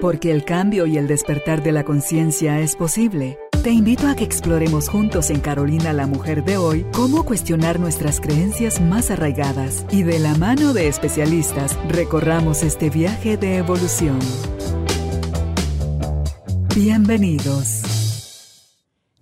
Porque el cambio y el despertar de la conciencia es posible. Te invito a que exploremos juntos en Carolina la Mujer de hoy cómo cuestionar nuestras creencias más arraigadas y de la mano de especialistas recorramos este viaje de evolución. Bienvenidos.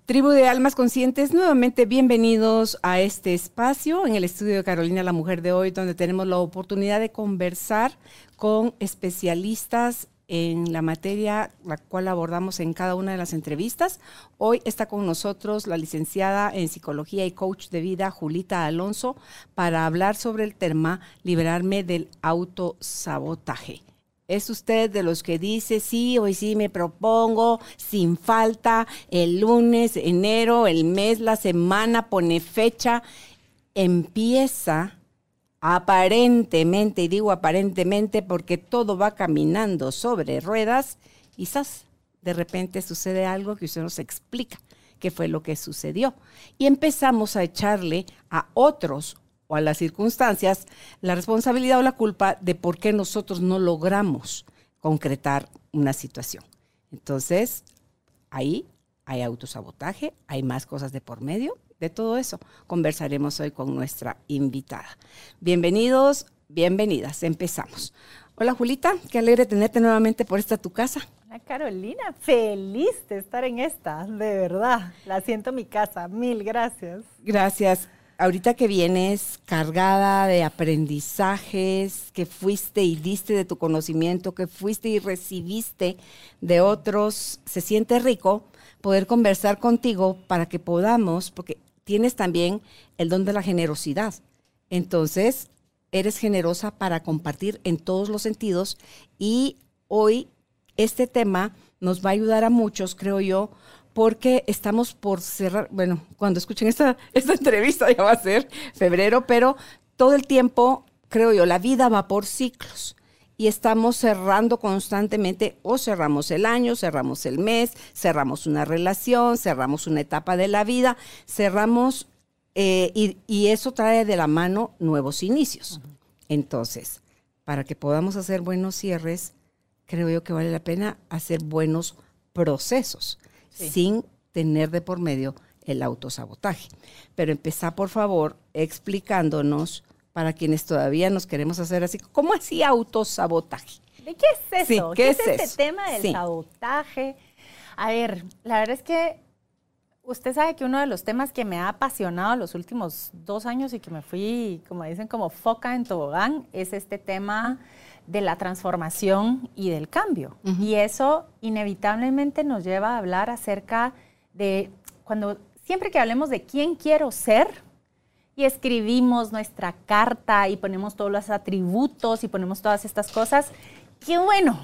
Tribu de Almas Conscientes, nuevamente bienvenidos a este espacio en el estudio de Carolina la Mujer de hoy, donde tenemos la oportunidad de conversar con especialistas en la materia la cual abordamos en cada una de las entrevistas. Hoy está con nosotros la licenciada en psicología y coach de vida Julita Alonso para hablar sobre el tema liberarme del autosabotaje. ¿Es usted de los que dice, sí, hoy sí me propongo, sin falta, el lunes, enero, el mes, la semana, pone fecha, empieza aparentemente, y digo aparentemente porque todo va caminando sobre ruedas, quizás de repente sucede algo que usted nos explica qué fue lo que sucedió. Y empezamos a echarle a otros a las circunstancias la responsabilidad o la culpa de por qué nosotros no logramos concretar una situación. Entonces, ahí hay autosabotaje, hay más cosas de por medio, de todo eso conversaremos hoy con nuestra invitada. Bienvenidos, bienvenidas, empezamos. Hola Julita, qué alegre tenerte nuevamente por esta tu casa. Hola Carolina, feliz de estar en esta, de verdad. La siento mi casa, mil gracias. Gracias ahorita que vienes cargada de aprendizajes, que fuiste y diste de tu conocimiento, que fuiste y recibiste de otros, se siente rico poder conversar contigo para que podamos, porque tienes también el don de la generosidad. Entonces, eres generosa para compartir en todos los sentidos y hoy este tema nos va a ayudar a muchos, creo yo, porque estamos por cerrar, bueno, cuando escuchen esta, esta entrevista ya va a ser febrero, pero todo el tiempo, creo yo, la vida va por ciclos y estamos cerrando constantemente o cerramos el año, cerramos el mes, cerramos una relación, cerramos una etapa de la vida, cerramos eh, y, eso trae de la mano nuevos inicios. Entonces, para que podamos hacer buenos cierres, creo yo que vale la pena hacer buenos procesos sin tener de por medio el autosabotaje. Pero empezá, por favor, explicándonos para quienes todavía nos queremos hacer así, ¿cómo así autosabotaje? ¿De qué es eso? ¿Qué, es, este tema del sabotaje? A ver, la verdad es que usted sabe que uno de los temas que me ha apasionado los últimos dos años y que me fui, como dicen, como foca en tobogán, es este tema de la transformación y del cambio. Y eso inevitablemente nos lleva a hablar acerca de cuando siempre que hablemos de quién quiero ser y escribimos nuestra carta y ponemos todos los atributos y ponemos todas estas cosas, qué bueno.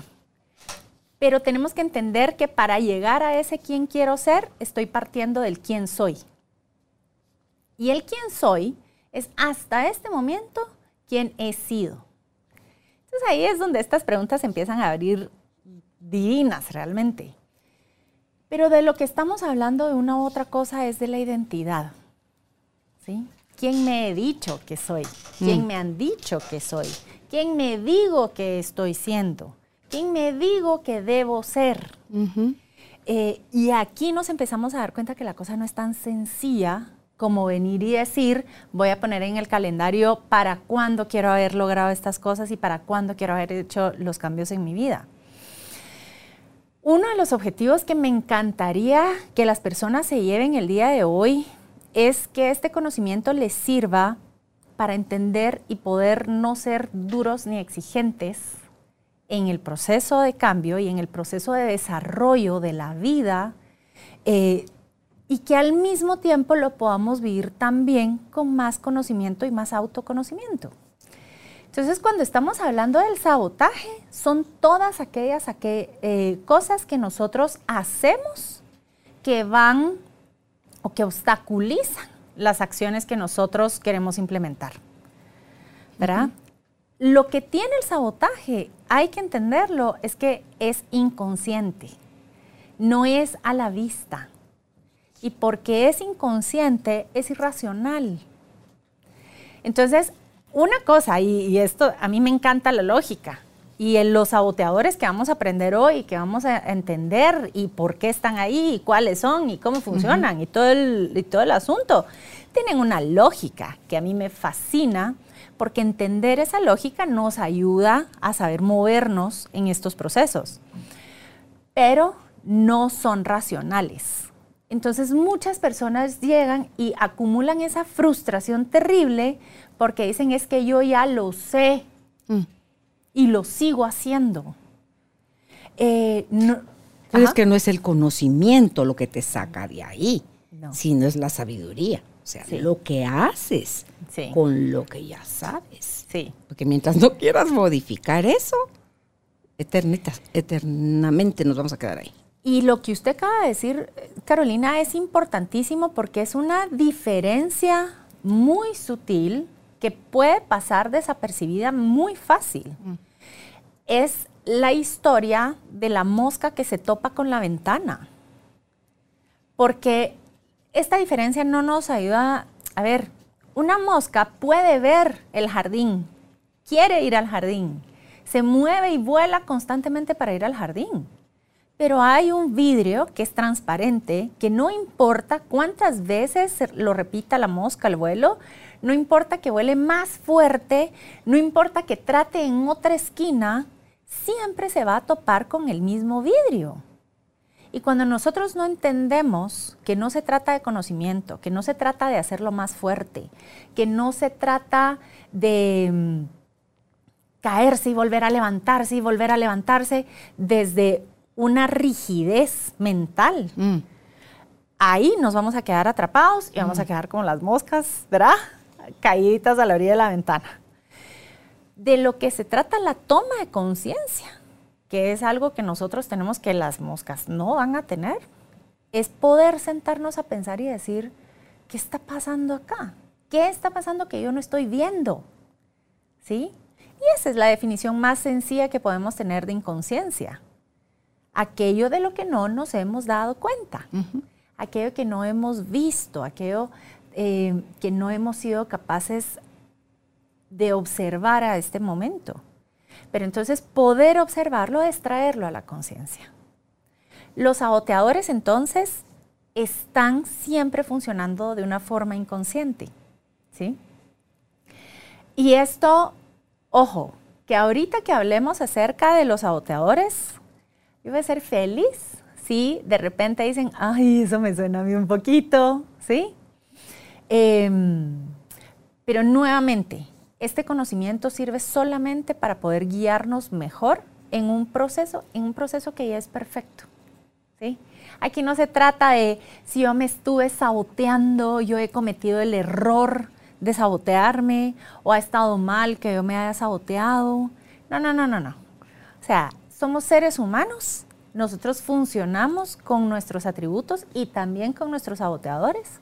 Pero tenemos que entender que para llegar a ese quién quiero ser, estoy partiendo del quién soy. Y el quién soy es hasta este momento quién he sido. Entonces ahí es donde estas preguntas empiezan a abrir divinas realmente. Pero de lo que estamos hablando de una u otra cosa es de la identidad. ¿Sí? ¿Quién me he dicho que soy? ¿Quién mm. me han dicho que soy? ¿Quién me digo que estoy siendo? ¿Quién me digo que debo ser? Eh, y aquí nos empezamos a dar cuenta que la cosa no es tan sencilla como venir y decir, voy a poner en el calendario para cuándo quiero haber logrado estas cosas y para cuándo quiero haber hecho los cambios en mi vida. Uno de los objetivos que me encantaría que las personas se lleven el día de hoy es que este conocimiento les sirva para entender y poder no ser duros ni exigentes en el proceso de cambio y en el proceso de desarrollo de la vida, eh, y que al mismo tiempo lo podamos vivir también con más conocimiento y más autoconocimiento. Entonces, cuando estamos hablando del sabotaje, son todas aquellas eh, cosas que nosotros hacemos que van o que obstaculizan las acciones que nosotros queremos implementar. ¿Verdad? Lo que tiene el sabotaje, hay que entenderlo, es que es inconsciente, no es a la vista y porque es inconsciente, es irracional. Entonces, una cosa, y, esto a mí me encanta la lógica, y en los saboteadores que vamos a aprender hoy, que vamos a entender y por qué están ahí, y cuáles son y cómo funcionan y, todo el, y todo el asunto, tienen una lógica que a mí me fascina porque entender esa lógica nos ayuda a saber movernos en estos procesos. Pero no son racionales. Entonces muchas personas llegan y acumulan esa frustración terrible porque dicen es que yo ya lo sé mm. Y lo sigo haciendo. Eh, Pero es que no es el conocimiento lo que te saca de ahí, sino es la sabiduría. O sea, lo que haces con lo que ya sabes. Sí. Porque mientras no quieras modificar eso, eternamente nos vamos a quedar ahí. Y lo que usted acaba de decir, Carolina, es importantísimo porque es una diferencia muy sutil que puede pasar desapercibida muy fácil. Mm. Es la historia de la mosca que se topa con la ventana. Porque esta diferencia no nos ayuda, a ver, una mosca puede ver el jardín, quiere ir al jardín, se mueve y vuela constantemente para ir al jardín pero hay un vidrio que es transparente, que no importa cuántas veces lo repita la mosca al vuelo, no importa que vuele más fuerte, no importa que trate en otra esquina, siempre se va a topar con el mismo vidrio. Y cuando nosotros no entendemos que no se trata de conocimiento, que no se trata de hacerlo más fuerte, que no se trata de mm, caerse y volver a levantarse y volver a levantarse desde una rigidez mental. Mm. Ahí nos vamos a quedar atrapados y vamos a mm. quedar como las moscas, ¿verdad? Caíditas a la orilla de la ventana. De lo que se trata la toma de conciencia, que es algo que nosotros tenemos que las moscas no van a tener, es poder sentarnos a pensar y decir, ¿qué está pasando acá? ¿Qué está pasando que yo no estoy viendo? ¿Sí? Y esa es la definición más sencilla que podemos tener de inconsciencia aquello de lo que no nos hemos dado cuenta, aquello que no hemos visto, aquello eh, que no hemos sido capaces de observar a este momento. Pero entonces poder observarlo es traerlo a la conciencia. Los saboteadores entonces están siempre funcionando de una forma inconsciente. ¿sí? Y esto, ojo, que ahorita que hablemos acerca de los saboteadores, yo voy a ser feliz si de repente dicen, ay, eso me suena a mí un poquito, ¿sí? Em, pero nuevamente, este conocimiento sirve solamente para poder guiarnos mejor en un proceso, en un proceso que ya es perfecto, ¿sí? Aquí no se trata de si yo me estuve saboteando, yo he cometido el error de sabotearme o ha estado mal que yo me haya saboteado. No, no, no, no, no. O sea, somos seres humanos, nosotros funcionamos con nuestros atributos y también con nuestros saboteadores.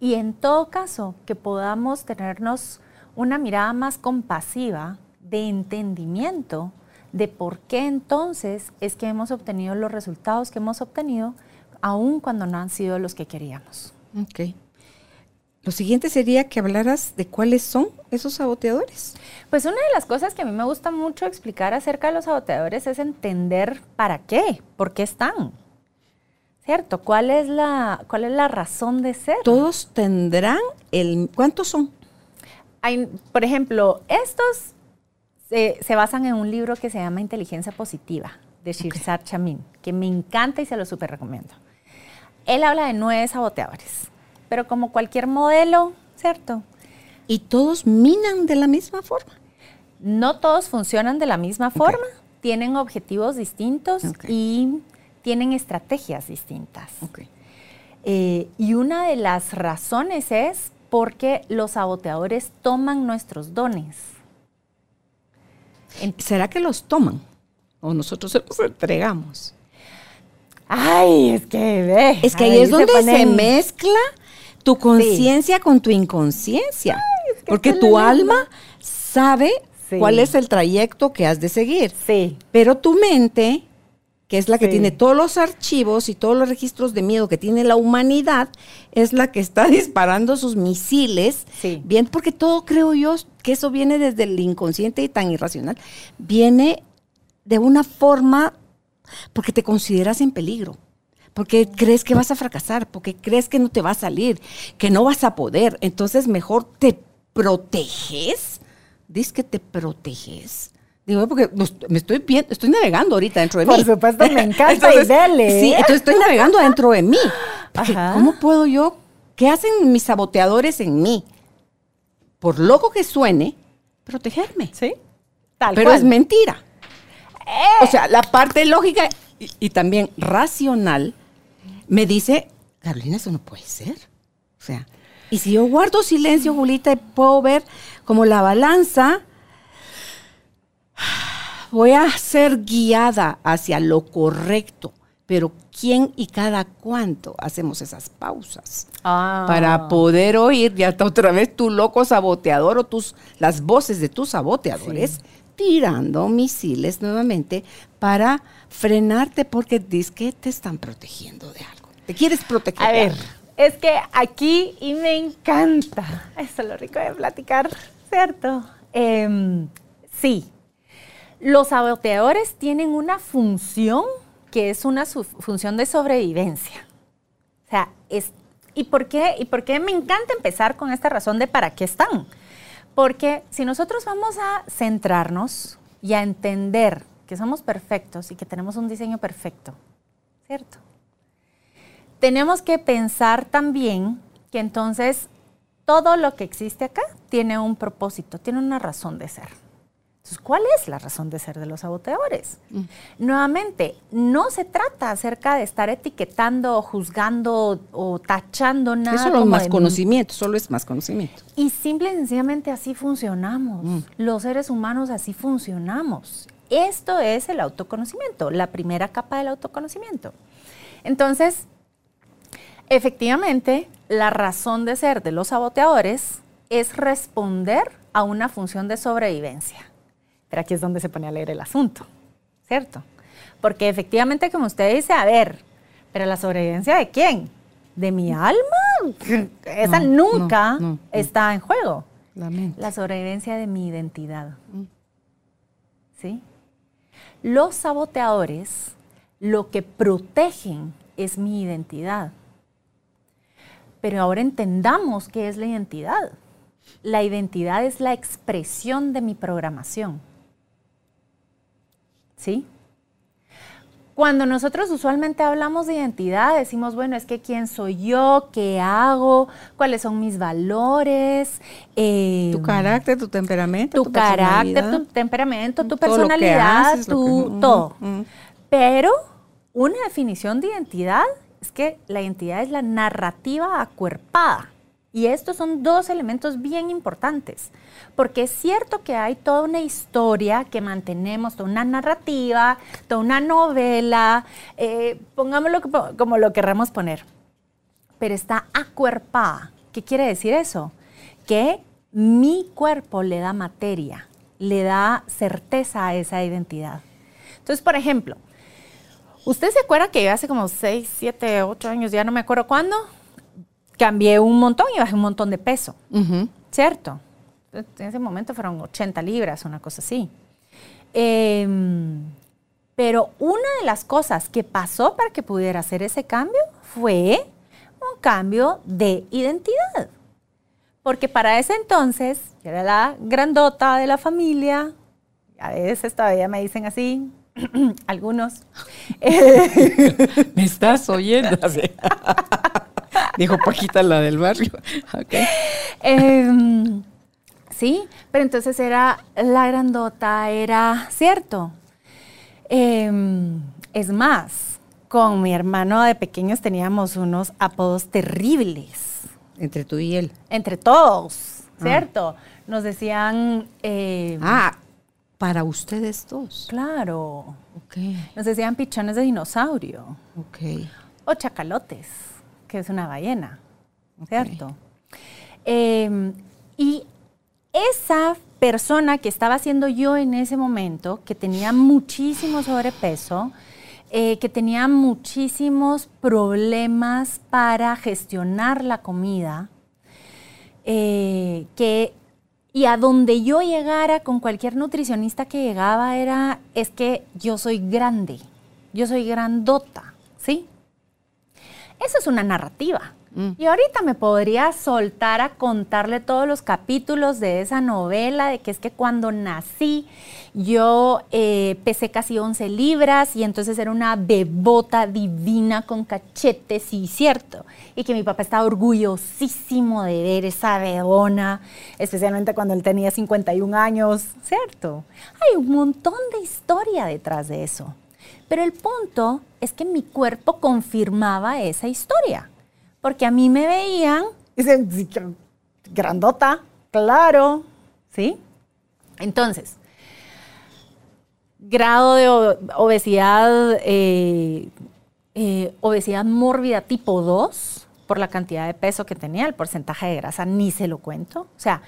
Y en todo caso, que podamos tenernos una mirada más compasiva de entendimiento de por qué entonces es que hemos obtenido los resultados que hemos obtenido, aun cuando no han sido los que queríamos. Okay. Lo siguiente sería que hablaras de cuáles son esos saboteadores. Pues una de las cosas que a mí me gusta mucho explicar acerca de los saboteadores es entender para qué, por qué están. ¿Cierto? ¿Cuál es la, cuál es la razón de ser? Todos tendrán el... ¿Cuántos son? Hay, por ejemplo, estos se, basan en un libro que se llama Inteligencia Positiva de Shirzad Chamin, que me encanta y se lo súper recomiendo. Él habla de nueve saboteadores pero como cualquier modelo, ¿cierto? ¿Y todos minan de la misma forma? No todos funcionan de la misma forma, tienen objetivos distintos y tienen estrategias distintas. Eh, y una de las razones es porque los saboteadores toman nuestros dones. ¿Será que los toman? ¿O nosotros se los entregamos? Ay, es que ve. Es que ahí, es donde se mezcla tu conciencia con tu inconsciencia. porque tu alma sabe cuál es el trayecto que has de seguir. Sí. Pero tu mente, que es la que tiene todos los archivos y todos los registros de miedo que tiene la humanidad, es la que está disparando sus misiles. Bien, porque todo creo yo que eso viene desde el inconsciente y tan irracional. Viene de una forma porque te consideras en peligro, porque crees que vas a fracasar, porque crees que no te va a salir, que no vas a poder. Entonces mejor te proteges. Dices que te proteges. Digo, porque me estoy viendo, estoy navegando ahorita dentro de mí. Por supuesto, me encanta y dele. Sí, entonces estoy navegando dentro de mí. ¿Cómo puedo yo? ¿Qué hacen mis saboteadores en mí? Por loco que suene, protegerme. Sí. Tal Pero es mentira. O sea, la parte lógica y, también racional me dice, Carolina, eso no puede ser. O sea, y si yo guardo silencio, Julita, puedo ver como la balanza, voy a ser guiada hacia lo correcto, pero ¿quién y cada cuánto hacemos esas pausas? Ah. Para poder oír ya otra vez tu loco saboteador o tus, las voces de tus saboteadores tirando misiles nuevamente para frenarte porque dices que te están protegiendo de algo. Te quieres proteger. A ver, es que aquí y me encanta. Eso es lo rico de platicar, ¿cierto? Em, sí. Los saboteadores tienen una función que es una función de sobrevivencia. O sea, es, ¿y, por qué, ¿y por qué me encanta empezar con esta razón de para qué están? Porque si nosotros vamos a centrarnos y a entender que somos perfectos y que tenemos un diseño perfecto, ¿cierto? Tenemos que pensar también que entonces todo lo que existe acá tiene un propósito, tiene una razón de ser. Entonces, ¿cuál es la razón de ser de los saboteadores? Mm. Nuevamente, no se trata acerca de estar etiquetando, juzgando o tachando nada. Eso es más conocimiento, solo es más conocimiento. Y simple y sencillamente así funcionamos. Mm. Los seres humanos así funcionamos. Esto es el autoconocimiento, la primera capa del autoconocimiento. Entonces, efectivamente, la razón de ser de los saboteadores es responder a una función de sobrevivencia aquí es donde se pone a leer el asunto, ¿cierto? Porque efectivamente, como usted dice, a ver, pero la sobrevivencia de quién? ¿De mi alma? Esa nunca está en juego. La, la, sobrevivencia de mi identidad. Mm. ¿Sí? Los saboteadores lo que protegen es mi identidad. Pero ahora entendamos qué es la identidad. La identidad es la expresión de mi programación. ¿Sí? Cuando nosotros usualmente hablamos de identidad, decimos, bueno, es que quién soy yo, qué hago, cuáles son mis valores. Eh, tu carácter, tu temperamento. Tu, carácter, tu temperamento, tu personalidad, tu, todo. Pero una definición de identidad es que la identidad es la narrativa acuerpada. Y estos son dos elementos bien importantes, porque es cierto que hay toda una historia que mantenemos, toda una narrativa, toda una novela, eh, pongámoslo como lo querramos poner, pero está acuerpada. ¿Qué quiere decir eso? Que mi cuerpo le da materia, le da certeza a esa identidad. Entonces, por ejemplo, ¿usted se acuerda que hace como 6, 7, 8 años, ya no me acuerdo cuándo, cambié un montón y bajé un montón de peso, ¿cierto? En ese momento fueron 80 libras, una cosa así. Em, pero una de las cosas que pasó para que pudiera hacer ese cambio fue un cambio de identidad. Porque para ese entonces, yo era la grandota de la familia, a veces todavía me dicen así, algunos. me estás oyendo. Dijo Paquita, la del barrio. Em, sí, pero entonces era la grandota, era cierto. Em, es más, con mi hermano de pequeños teníamos unos apodos terribles. Entre tú y él. Entre todos, ah. ¿cierto? Nos decían... Em, ah, para ustedes dos. Claro. Nos decían pichones de dinosaurio. Ok. O chacalotes que es una ballena, ¿cierto? Em, y esa persona que estaba siendo yo en ese momento, que tenía muchísimo sobrepeso, eh, que tenía muchísimos problemas para gestionar la comida, eh, que Y a donde yo llegara con cualquier nutricionista que llegaba era, es que yo soy grande, yo soy grandota, ¿sí? Eso es una narrativa. Mm. Y ahorita me podría soltar a contarle todos los capítulos de esa novela, de que es que cuando nací yo eh, pesé casi 11 libras y entonces era una bebota divina con cachetes y cierto. Y que mi papá estaba orgullosísimo de ver esa bebona, especialmente cuando él tenía 51 años, ¿cierto? Hay un montón de historia detrás de eso. Pero el punto es que mi cuerpo confirmaba esa historia porque a mí me veían, dicen, grandota, claro, ¿sí? Entonces, grado de obesidad, eh, eh, obesidad mórbida tipo 2, por la cantidad de peso que tenía, el porcentaje de grasa, ni se lo cuento. O sea,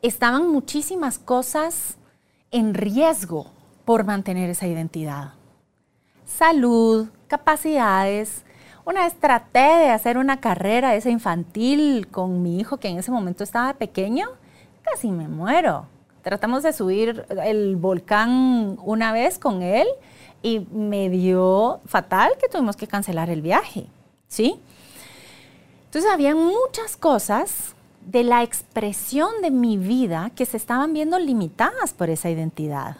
estaban muchísimas cosas en riesgo por mantener esa identidad. Salud, capacidades, una vez traté de hacer una carrera esa infantil con mi hijo que en ese momento estaba pequeño, casi me muero. Tratamos de subir el volcán una vez con él y me dio fatal que tuvimos que cancelar el viaje, ¿sí? Entonces había muchas cosas de la expresión de mi vida que se estaban viendo limitadas por esa identidad.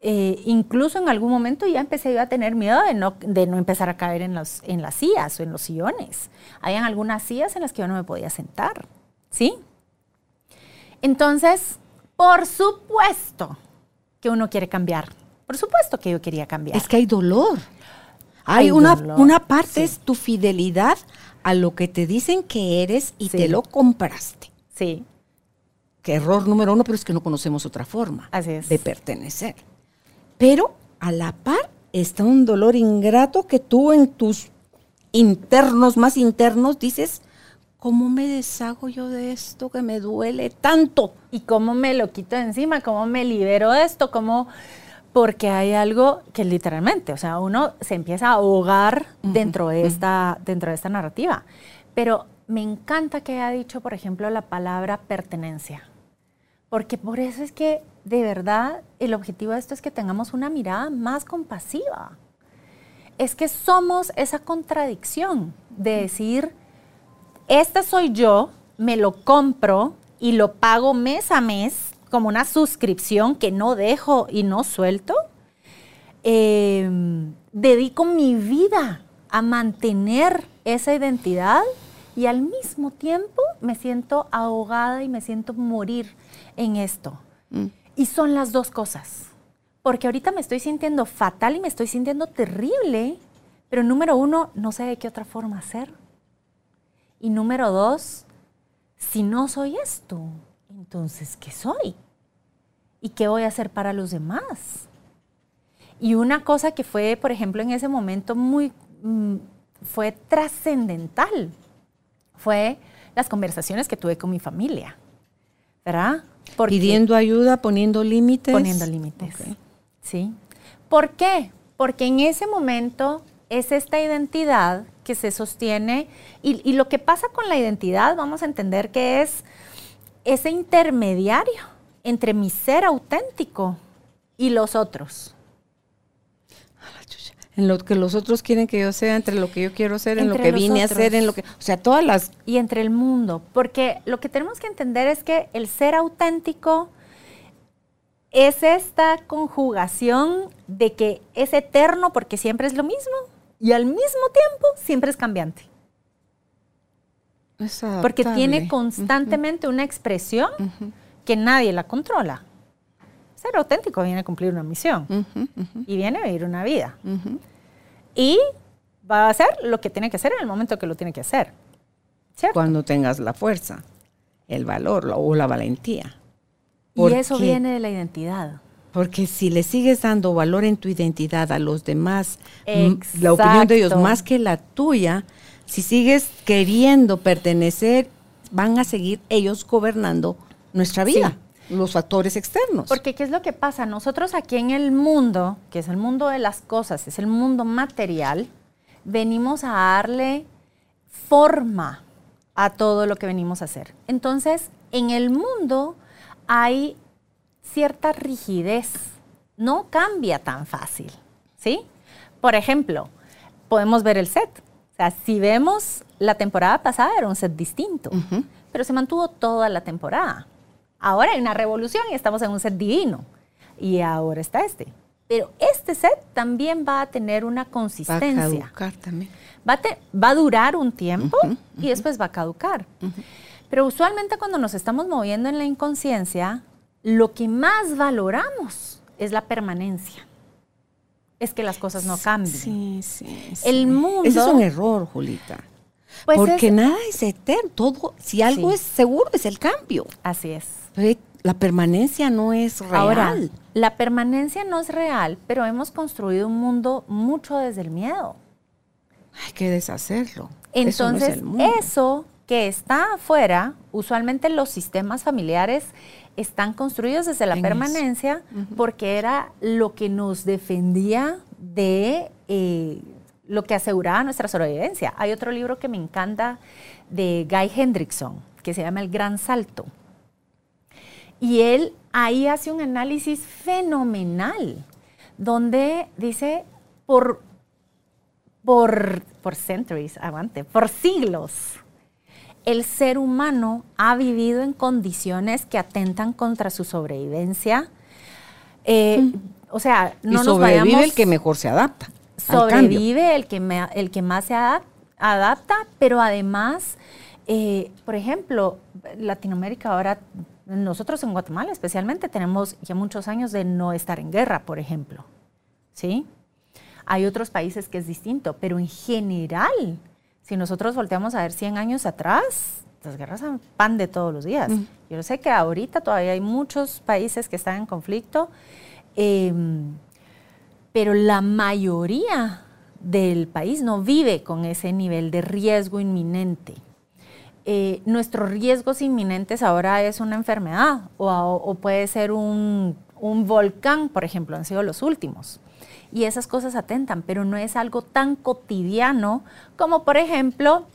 Eh, incluso en algún momento ya empecé yo a tener miedo de no, de no empezar a caer en, los, en las sillas o en los sillones. Habían algunas sillas en las que yo no me podía sentar, ¿sí? Entonces, por supuesto que uno quiere cambiar. Por supuesto que yo quería cambiar. Es que hay dolor. Hay, una, una parte es tu fidelidad a lo que te dicen que eres y te lo compraste. Sí. Que error número uno, pero es que no conocemos otra forma de pertenecer. Pero a la par está un dolor ingrato que tú en tus internos, más internos, dices, ¿cómo me deshago yo de esto que me duele tanto? ¿Y cómo me lo quito de encima? ¿Cómo me libero de esto? ¿Cómo...? Porque hay algo que literalmente, o sea, uno se empieza a ahogar dentro, de esta, dentro de esta narrativa. Pero me encanta que haya dicho, por ejemplo, la palabra pertenencia. Porque por eso es que de verdad el objetivo de esto es que tengamos una mirada más compasiva. Es que somos esa contradicción de decir, este soy yo, me lo compro y lo pago mes a mes como una suscripción que no dejo y no suelto. Em, dedico mi vida a mantener esa identidad y al mismo tiempo me siento ahogada y me siento morir en esto. Mm. Y son las dos cosas. Porque ahorita me estoy sintiendo fatal y me estoy sintiendo terrible. Pero número uno, no sé de qué otra forma hacer. Y número dos, si no soy esto, entonces, ¿qué soy? ¿Y qué voy a hacer para los demás? Y una cosa que fue, por ejemplo, en ese momento muy, mm, fue trascendental, fue las conversaciones que tuve con mi familia, ¿verdad? Pidiendo ayuda, poniendo límites. Poniendo límites. Sí. ¿Por qué? Porque en ese momento es esta identidad que se sostiene y, lo que pasa con la identidad, vamos a entender que es ese intermediario entre mi ser auténtico y los otros en lo que los otros quieren que yo sea, entre lo que yo quiero ser, en lo que vine a ser, en lo que, o sea, todas las y entre el mundo, porque lo que tenemos que entender es que el ser auténtico es esta conjugación de que es eterno porque siempre es lo mismo y al mismo tiempo siempre es cambiante. porque tiene constantemente una expresión que nadie la controla ser auténtico viene a cumplir una misión y viene a vivir una vida. Y va a hacer lo que tiene que hacer en el momento que lo tiene que hacer. Cuando tengas la fuerza, el valor o la valentía. y eso viene de la identidad. Porque si le sigues dando valor en tu identidad a los demás, la opinión de ellos más que la tuya, si sigues queriendo pertenecer, van a seguir ellos gobernando nuestra vida los factores externos. Porque ¿qué es lo que pasa? Nosotros aquí en el mundo, que es el mundo de las cosas, es el mundo material, venimos a darle forma a todo lo que venimos a hacer. Entonces, en el mundo hay cierta rigidez. No cambia tan fácil, ¿sí? Por ejemplo, podemos ver el set. O sea, si vemos la temporada pasada era un set distinto, pero se mantuvo toda la temporada. Ahora hay una revolución y estamos en un set divino. Y ahora está este. Pero este set también va a tener una consistencia. Va a caducar también. Va a, durar un tiempo y después va a caducar. Pero usualmente cuando nos estamos moviendo en la inconsciencia, lo que más valoramos es la permanencia. Es que las cosas no cambien. Sí, sí. El mundo. Ese es un error, Julita. Pues Porque nada es eterno. Todo, si algo es seguro, es el cambio. Así es. La permanencia no es real. Ahora, la permanencia no es real, pero hemos construido un mundo mucho desde el miedo. Hay que deshacerlo. Entonces, eso, que está afuera, usualmente los sistemas familiares están construidos desde la permanencia porque era lo que nos defendía de eh, lo que aseguraba nuestra sobrevivencia. Hay otro libro que me encanta de Guy Hendrickson que se llama El Gran Salto. Y él ahí hace un análisis fenomenal, donde dice, por, por, por centuries, aguante, por siglos, el ser humano ha vivido en condiciones que atentan contra su sobrevivencia. Eh, mm. O sea, no y sobrevive el que mejor se adapta. Sobrevive el que, el que más se adapta, pero además, eh, por ejemplo, Latinoamérica ahora nosotros en Guatemala especialmente tenemos ya muchos años de no estar en guerra, por ejemplo. ¿Sí? Hay otros países que es distinto, pero en general, si nosotros volteamos a ver 100 años atrás, las guerras son pan de todos los días. Mm. Yo sé que ahorita todavía hay muchos países que están en conflicto, em, pero la mayoría del país no vive con ese nivel de riesgo inminente. Eh, nuestros riesgos inminentes ahora es una enfermedad o, puede ser un, volcán, por ejemplo, han sido los últimos. Y esas cosas atentan, pero no es algo tan cotidiano como, por ejemplo,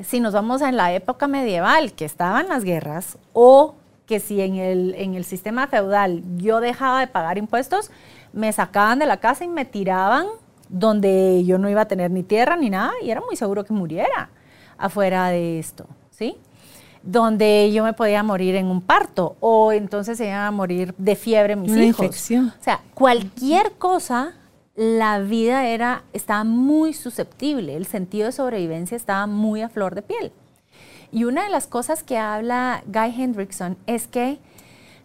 si nos vamos a la época medieval, que estaban las guerras, o que si en el, en el sistema feudal yo dejaba de pagar impuestos, me sacaban de la casa y me tiraban donde yo no iba a tener ni tierra ni nada y era muy seguro que muriera afuera de esto, ¿sí? Donde yo me podía morir en un parto o entonces se iban a morir de fiebre mis hijos. Infección. O sea, cualquier cosa, la vida era, estaba muy susceptible, el sentido de sobrevivencia estaba muy a flor de piel. Y una de las cosas que habla Guy Hendrickson es que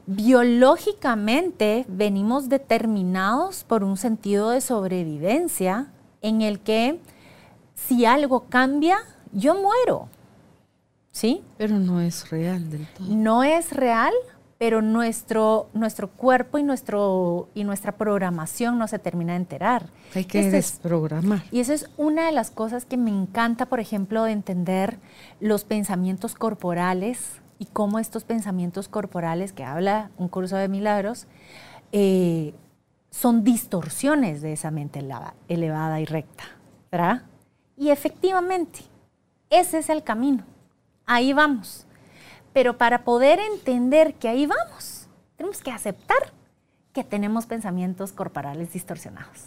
biológicamente venimos determinados por un sentido de sobrevivencia en el que si algo cambia, yo muero. ¿Sí? Pero no es real del todo. No es real, pero nuestro, nuestro cuerpo y, nuestro, y nuestra programación no se termina de enterar. Hay que desprogramar. y eso es una de las cosas que me encanta, por ejemplo, de entender los pensamientos corporales y cómo estos pensamientos corporales que habla un curso de milagros eh, son distorsiones de esa mente elevada y recta. ¿verdad? Y efectivamente, ese es el camino. Ahí vamos. Pero para poder entender que ahí vamos, tenemos que aceptar que tenemos pensamientos corporales distorsionados.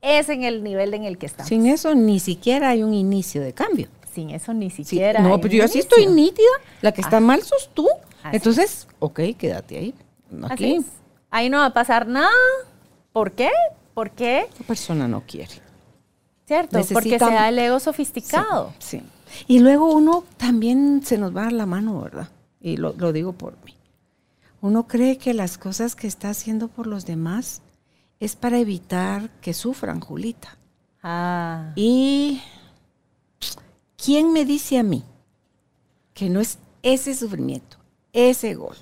Es en el nivel en el que estamos. Sin eso ni siquiera hay un inicio de cambio. Sin eso ni siquiera. no, pero yo así estoy nítida. La que está mal sos tú. Entonces, ok, quédate ahí. Aquí. Ahí no va a pasar nada. ¿Por qué? ¿Por qué? La persona no quiere. ¿Cierto? Porque se da el ego sofisticado. Sí, Y luego uno también se nos va a la mano, ¿verdad? Y lo, digo por mí. Uno cree que las cosas que está haciendo por los demás es para evitar que sufran, Julita. Ah. Y ¿quién me dice a mí que no es ese sufrimiento, ese golpe,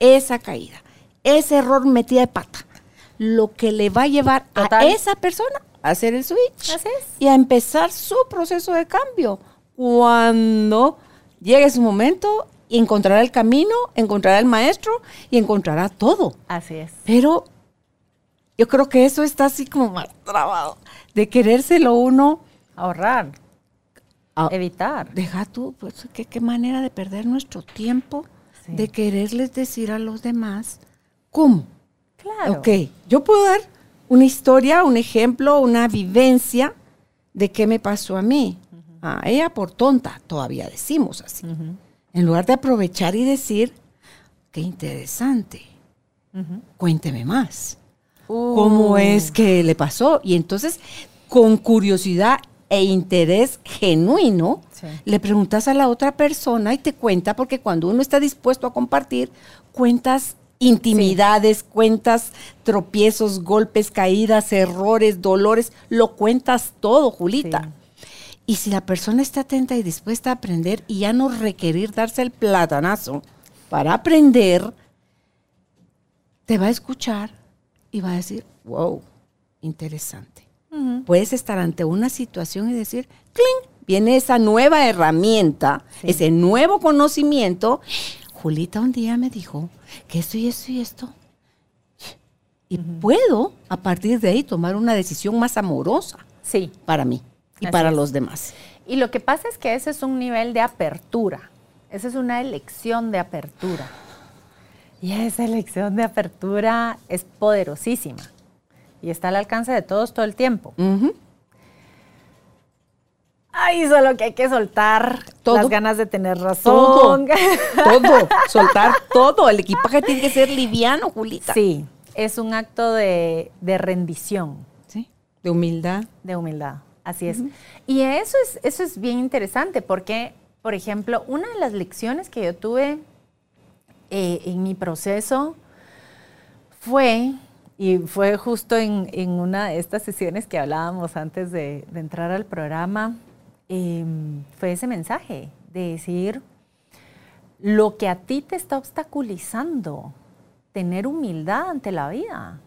esa caída, ese error metida de pata, lo que le va a llevar a esa persona hacer el switch y a empezar su proceso de cambio. Cuando llegue su momento, encontrará el camino, encontrará el maestro y encontrará todo. Así es. Pero yo creo que eso está así como más trabado, de querérselo uno ahorrar, evitar. Deja tú, pues qué, qué manera de perder nuestro tiempo de quererles decir a los demás cómo. Claro. Ok, yo puedo dar una historia, un ejemplo, una vivencia de qué me pasó a mí. A ella por tonta, todavía decimos así. En lugar de aprovechar y decir, qué interesante, cuénteme más. ¿Cómo uh. es que le pasó? Y entonces, con curiosidad e interés genuino, le preguntas a la otra persona y te cuenta, porque cuando uno está dispuesto a compartir, cuentas intimidades, cuentas tropiezos, golpes, caídas, errores, dolores, lo cuentas todo, Julita. Y si la persona está atenta y dispuesta a aprender y ya no requerir darse el platanazo para aprender, te va a escuchar y va a decir, wow, interesante. Puedes estar ante una situación y decir, ¡cling! Viene esa nueva herramienta, ese nuevo conocimiento. Julita un día me dijo que esto y esto y esto. Y puedo, a partir de ahí, tomar una decisión más amorosa. Sí. Para mí y para los demás. Y lo que pasa es que ese es un nivel de apertura. Esa es una elección de apertura. Y esa elección de apertura es poderosísima. Y está al alcance de todos todo el tiempo. Ay, solo que hay que soltar las ganas de tener razón. Todo, todo, soltar todo. El equipaje tiene que ser liviano, Julita. Sí, es un acto de, rendición. Sí, de humildad. De humildad, así es. Y eso es, eso es bien interesante porque, por ejemplo, una de las lecciones que yo tuve eh, en mi proceso fue, y fue justo en, una de estas sesiones que hablábamos antes de, entrar al programa, em, fue ese mensaje de decir, lo que a ti te está obstaculizando tener humildad ante la vida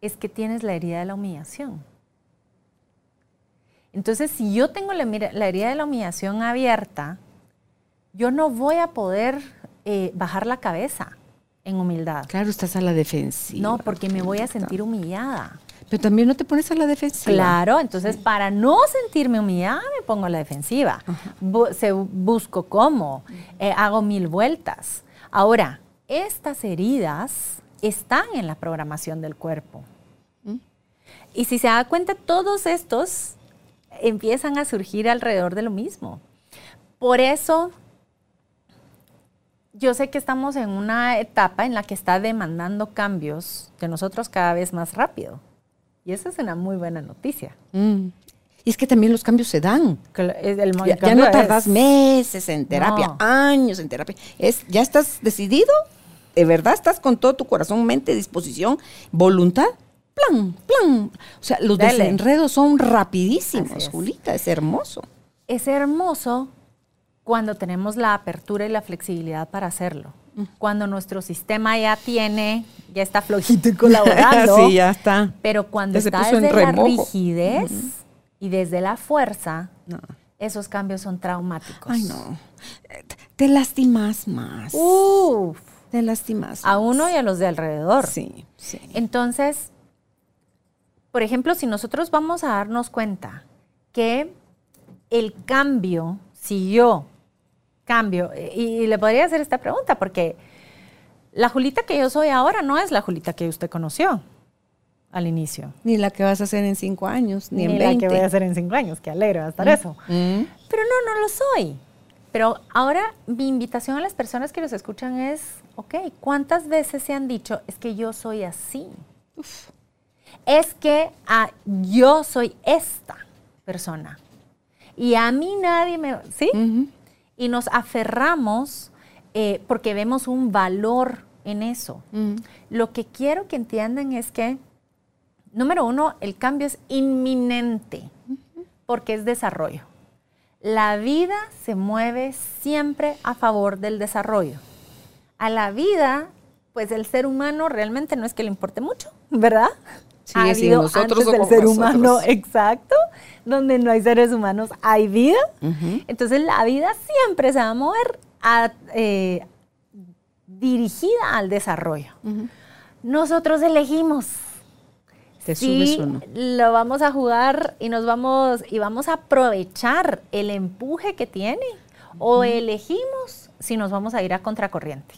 es que tienes la herida de la humillación. Entonces, si yo tengo la, la herida de la humillación abierta, yo no voy a poder eh, bajar la cabeza en humildad. Claro, estás a la defensiva. No, porque me voy a sentir humillada. Pero también no te pones a la defensiva. Claro, entonces para no sentirme humillada me pongo a la defensiva. se, busco cómo, eh, hago mil vueltas. Ahora, estas heridas están en la programación del cuerpo. ¿Mm? Y si se da cuenta, todos estos empiezan a surgir alrededor de lo mismo. Por eso yo sé que estamos en una etapa en la que está demandando cambios de nosotros cada vez más rápido. Y esa es una muy buena noticia. Mm. Y es que también los cambios se dan. ya, no tardas meses en terapia, años en terapia. Es, ya estás decidido, de verdad estás con todo tu corazón, mente, disposición, voluntad. Plan, plan. O sea, los desenredos son rapidísimos, Julita, es hermoso. Es hermoso cuando tenemos la apertura y la flexibilidad para hacerlo. Cuando nuestro sistema ya tiene, ya está flojito y colaborando. sí, ya está. Pero cuando está desde la rigidez y desde la fuerza, esos cambios son traumáticos. Ay, no. Te lastimas más. Uf. Te lastimas. A uno y a los de alrededor. Sí, sí. Entonces, por ejemplo, si nosotros vamos a darnos cuenta que el cambio, si yo cambio? Y, le podría hacer esta pregunta, porque la Julita que yo soy ahora no es la Julita que usted conoció al inicio. Ni la que vas a hacer en cinco años, ni, en la que voy a hacer en cinco años, que alegre va a estar mm. eso. Mm. Pero no, no lo soy. Pero ahora mi invitación a las personas que los escuchan es, ok, ¿cuántas veces se han dicho, es que yo soy así? Es que ah, yo soy esta persona. Y a mí nadie me... ¿Sí? Y nos aferramos eh, porque vemos un valor en eso. Mm. Lo que quiero que entiendan es que, número uno, el cambio es inminente porque es desarrollo. La vida se mueve siempre a favor del desarrollo. A la vida, pues el ser humano realmente no es que le importe mucho, ¿verdad? Sí, ha habido nosotros antes del ser humano, exacto, donde no hay seres humanos, hay vida. Entonces la vida siempre se va a mover eh, dirigida al desarrollo. Nosotros elegimos. Te si subes lo vamos a jugar y nos vamos y vamos a aprovechar el empuje que tiene o elegimos si nos vamos a ir a contracorriente.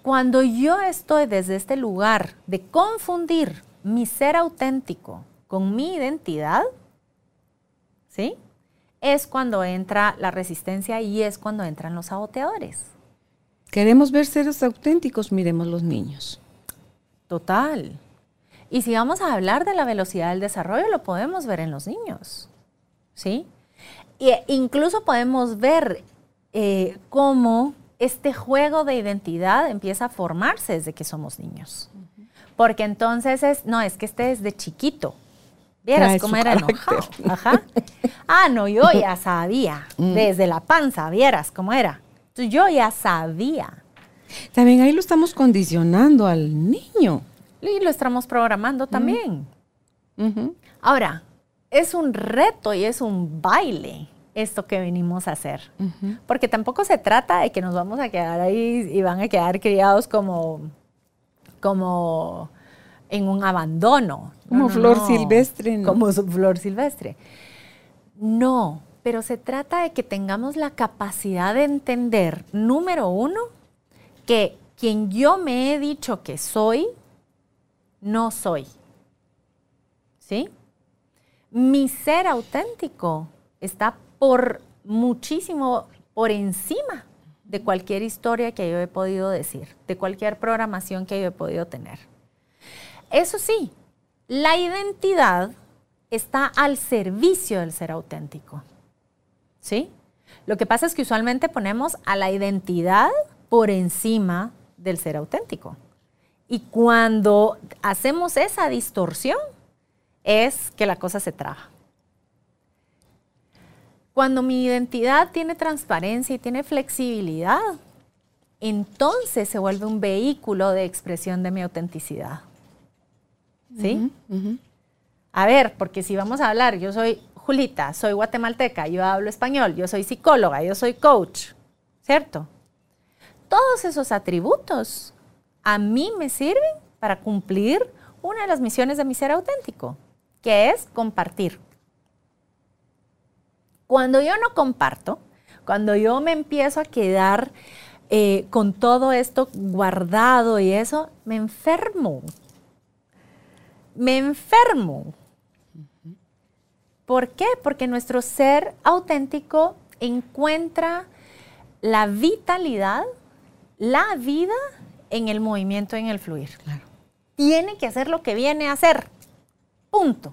Cuando yo estoy desde este lugar de confundir mi ser auténtico con mi identidad, ¿sí? Es cuando entra la resistencia y es cuando entran los saboteadores. Queremos ver seres auténticos, miremos los niños. Total. Y si vamos a hablar de la velocidad del desarrollo, lo podemos ver en los niños. ¿Sí? E incluso podemos ver eh, cómo este juego de identidad empieza a formarse desde que somos niños. Porque entonces es, no, es que este desde chiquito. Vieras cómo era enojado. Ajá. Ah, no, yo ya sabía. Mm. Desde la panza, vieras cómo era. Yo ya sabía. También ahí lo estamos condicionando al niño. Y lo estamos programando también. Ahora, es un reto y es un baile esto que venimos a hacer. Porque tampoco se trata de que nos vamos a quedar ahí y van a quedar criados como, como en un abandono. Como flor silvestre. ¿no? Como flor silvestre. No, pero se trata de que tengamos la capacidad de entender, número uno, que quien yo me he dicho que soy, no soy. ¿Sí? Mi ser auténtico está por muchísimo por encima de cualquier historia que yo he podido decir, de cualquier programación que yo he podido tener. Eso sí, la identidad está al servicio del ser auténtico. ¿Sí? Lo que pasa es que usualmente ponemos a la identidad por encima del ser auténtico. Y cuando hacemos esa distorsión, es que la cosa se traba. Cuando mi identidad tiene transparencia y tiene flexibilidad, entonces se vuelve un vehículo de expresión de mi autenticidad. ¿Sí? A ver, porque si vamos a hablar, yo soy Julita, soy guatemalteca, yo hablo español, yo soy psicóloga, yo soy coach, ¿cierto? Todos esos atributos a mí me sirven para cumplir una de las misiones de mi ser auténtico, que es compartir. Cuando yo no comparto, cuando yo me empiezo a quedar eh, con todo esto guardado y eso, me enfermo. Me enfermo. ¿Por qué? Porque nuestro ser auténtico encuentra la vitalidad, la vida en el movimiento, en el fluir. Tiene que hacer lo que viene a hacer. Punto.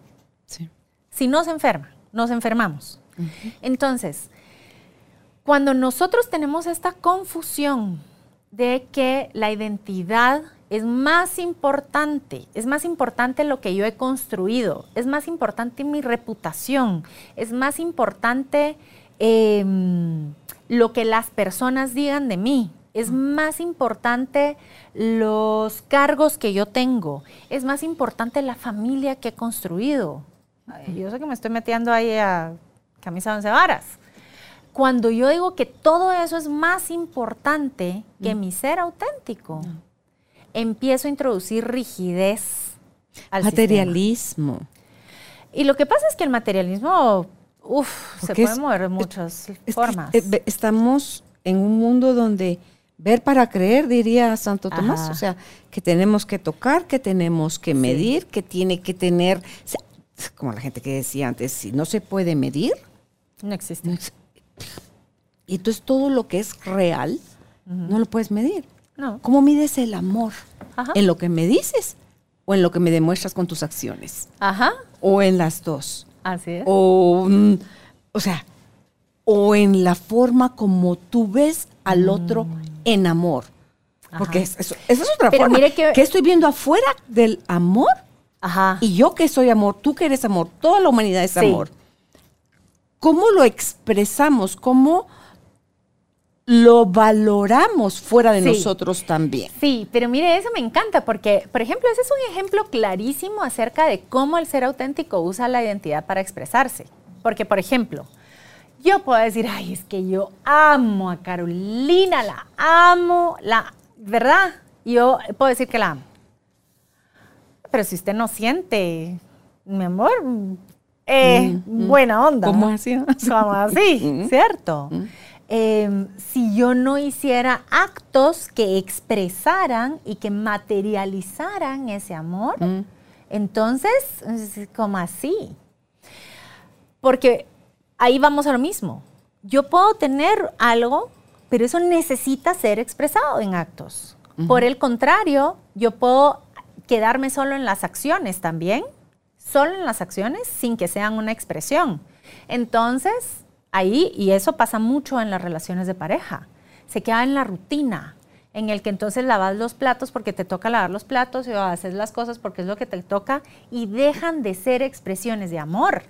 Si no se enferma, nos enfermamos. Entonces, cuando nosotros tenemos esta confusión de que la identidad es más importante, es más importante lo que yo he construido, es más importante mi reputación, es más importante em, lo que las personas digan de mí, es más importante los cargos que yo tengo, es más importante la familia que he construido. Yo sé que me estoy metiendo ahí a camisa once varas. Cuando yo digo que todo eso es más importante que mm. mi ser auténtico, empiezo a introducir rigidez al materialismo. Y lo que pasa es que el materialismo, uff, se puede mover de muchas formas. Eh, estamos en un mundo donde ver para creer, diría Santo Tomás, o sea, que tenemos que tocar, que tenemos que medir, que tiene que tener, como la gente que decía antes, si no se puede medir, no existe. y entonces todo lo que es real no lo puedes medir. No. ¿Cómo mides el amor? ¿En lo que me dices o en lo que me demuestras con tus acciones? Ajá. O en las dos. Así es. O, mm, o sea, o en la forma como tú ves al mm. otro en amor. Porque eso, es otra Pero forma. Mire que, ¿Qué estoy viendo afuera del amor? Ajá. Y yo que soy amor, tú que eres amor, toda la humanidad es amor cómo lo expresamos, cómo lo valoramos fuera de nosotros también. Sí, pero mire, eso me encanta porque, por ejemplo, ese es un ejemplo clarísimo acerca de cómo el ser auténtico usa la identidad para expresarse. Porque, por ejemplo, yo puedo decir, ay, es que yo amo a Carolina, la amo, la, ¿verdad? Yo puedo decir que la amo. Pero si usted no siente, mi amor, eh, buena onda. ¿Cómo así? Como así, ¿cierto? em, si yo no hiciera actos que expresaran y que materializaran ese amor, mm. entonces, como así. Porque ahí vamos a lo mismo. Yo puedo tener algo, pero eso necesita ser expresado en actos. Por el contrario, yo puedo quedarme solo en las acciones también, solo en las acciones sin que sean una expresión. Entonces, ahí, y eso pasa mucho en las relaciones de pareja, se queda en la rutina, en el que entonces lavas los platos porque te toca lavar los platos y haces las cosas porque es lo que te toca y dejan de ser expresiones de amor.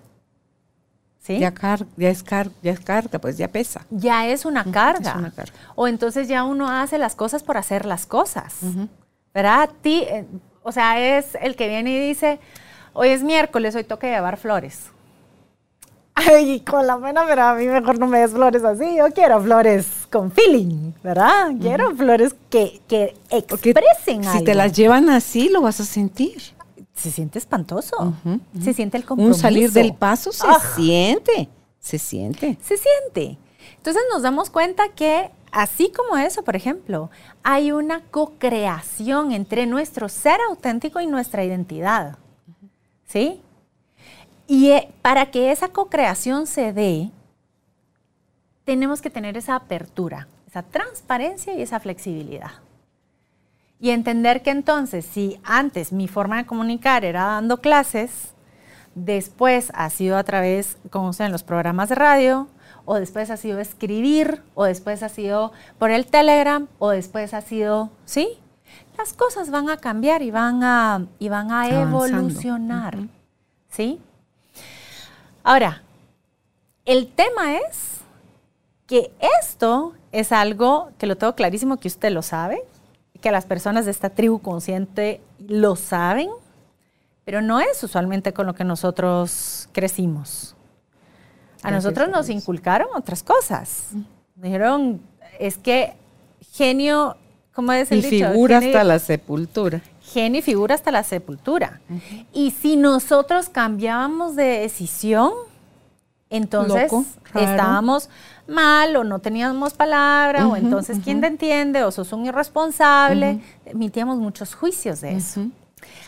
¿Sí? Ya, ya, es ya es carga, pues ya pesa. Ya es una, carga. O entonces ya uno hace las cosas por hacer las cosas. ¿Verdad? ti, eh, o sea, es el que viene y dice, hoy es miércoles, hoy toca llevar flores. Ay, con la pena, pero a mí mejor no me des flores así. Yo quiero flores con feeling, ¿verdad? Quiero flores que, que expresen Si te las llevan así, lo vas a sentir. Se siente espantoso. Se siente el compromiso. Un salir del paso se siente. Se siente. Se siente. Entonces nos damos cuenta que así como eso, por ejemplo, hay una co-creación entre nuestro ser auténtico y nuestra identidad. ¿Sí? Y eh, para que esa co-creación se dé, tenemos que tener esa apertura, esa transparencia y esa flexibilidad. Y entender que entonces, si antes mi forma de comunicar era dando clases, después ha sido a través, como en los programas de radio, o después ha sido escribir, o después ha sido por el Telegram, o después ha sido, ¿sí? Las cosas van a cambiar y van a, y van a evolucionar, ¿sí? Ahora, el tema es que esto es algo que lo tengo clarísimo que usted lo sabe, que las personas de esta tribu consciente lo saben, pero no es usualmente con lo que nosotros crecimos. A nosotros nos inculcaron otras cosas. Dijeron, es que genio, ¿cómo es el y figura hasta la sepultura. Genio y figura hasta la sepultura. Y si nosotros cambiábamos de decisión, entonces estábamos mal o no teníamos palabra o entonces ¿quién te entiende? o sos un irresponsable. Emitíamos muchos juicios de eso.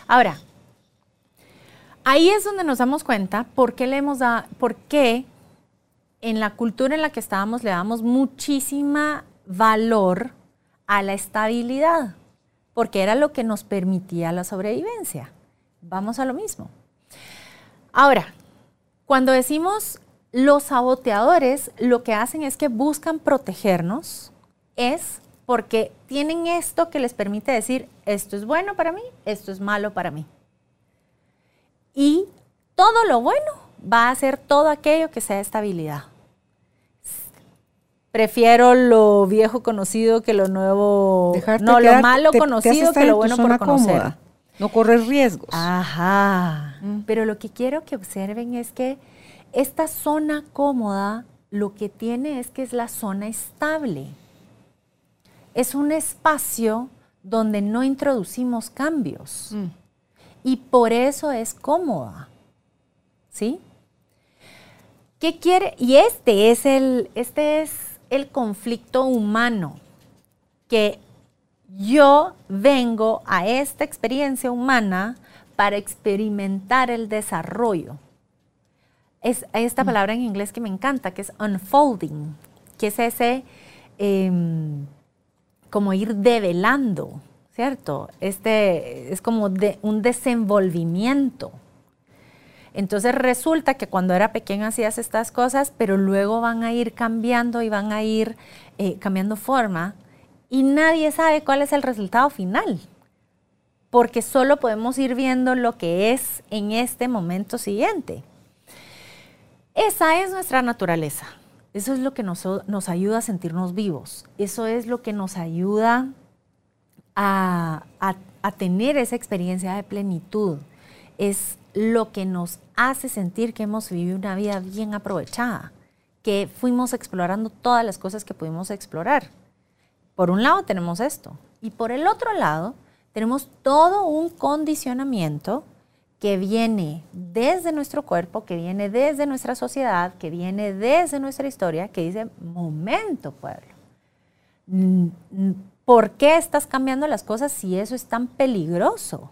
Ahora, ahí es donde nos damos cuenta por qué le hemos dado, por qué en la cultura en la que estábamos le damos muchísima valor a la estabilidad porque era lo que nos permitía la sobrevivencia. Vamos a lo mismo. Ahora, cuando decimos los saboteadores, lo que hacen es que buscan protegernos, es porque tienen esto que les permite decir, esto es bueno para mí, esto es malo para mí. Y todo lo bueno va a ser todo aquello que sea estabilidad. Prefiero lo viejo conocido que lo nuevo. no, lo malo conocido que lo bueno por conocer. No corres riesgos. Ajá. Mm. Pero lo que quiero que observen es que esta zona cómoda lo que tiene es que es la zona estable. Es un espacio donde no introducimos cambios. Mm. Y por eso es cómoda. ¿Sí? ¿Qué quiere? Y este es el, este es el conflicto humano, que yo vengo a esta experiencia humana para experimentar el desarrollo. Es esta palabra en inglés que me encanta, que es unfolding, que es ese em, como ir develando, ¿cierto? Este es como de, un desenvolvimiento. Entonces resulta que cuando era pequeño hacías estas cosas, pero luego van a ir cambiando y van a ir eh, cambiando forma y nadie sabe cuál es el resultado final, porque solo podemos ir viendo lo que es en este momento siguiente. Esa es nuestra naturaleza. Eso es lo que nos, ayuda a sentirnos vivos. Eso es lo que nos ayuda a, a tener esa experiencia de plenitud. Es lo que nos hace sentir que hemos vivido una vida bien aprovechada, que fuimos explorando todas las cosas que pudimos explorar. Por un lado tenemos esto y por el otro lado tenemos todo un condicionamiento que viene desde nuestro cuerpo, que viene desde nuestra sociedad, que viene desde nuestra historia, que dice, momento pueblo, ¿por qué estás cambiando las cosas si eso es tan peligroso?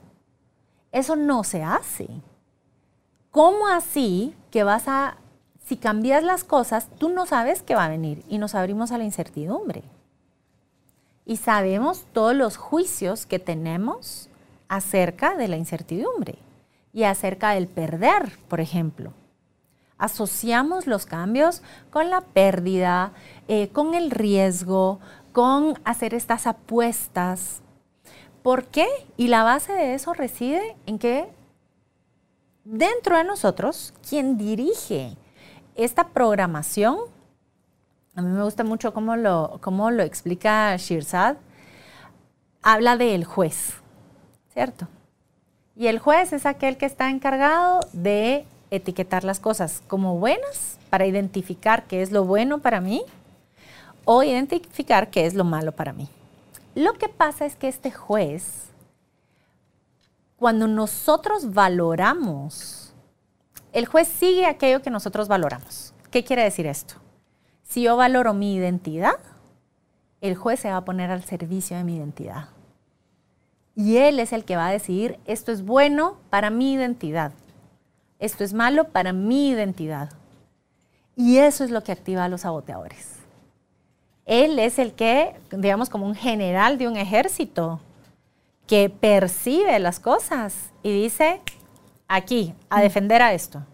Eso no se hace. ¿Cómo así que vas a, si cambias las cosas, tú no sabes qué va a venir y nos abrimos a la incertidumbre? Y sabemos todos los juicios que tenemos acerca de la incertidumbre y acerca del perder, por ejemplo. Asociamos los cambios con la pérdida, eh, con el riesgo, con hacer estas apuestas. ¿Por qué? Y la base de eso reside en que dentro de nosotros, quien dirige esta programación, a mí me gusta mucho cómo lo, cómo lo explica Shirzad, habla del juez, ¿cierto? Y el juez es aquel que está encargado de etiquetar las cosas como buenas para identificar qué es lo bueno para mí o identificar qué es lo malo para mí. Lo que pasa es que este juez, cuando nosotros valoramos, el juez sigue aquello que nosotros valoramos. ¿Qué quiere decir esto? Si yo valoro mi identidad, el juez se va a poner al servicio de mi identidad. Y Él es el que va a decidir, esto es bueno para mi identidad, esto es malo para mi identidad. Y eso es lo que activa a los saboteadores. Él es el que, digamos, como un general de un ejército, que percibe las cosas y dice, aquí, a defender a esto,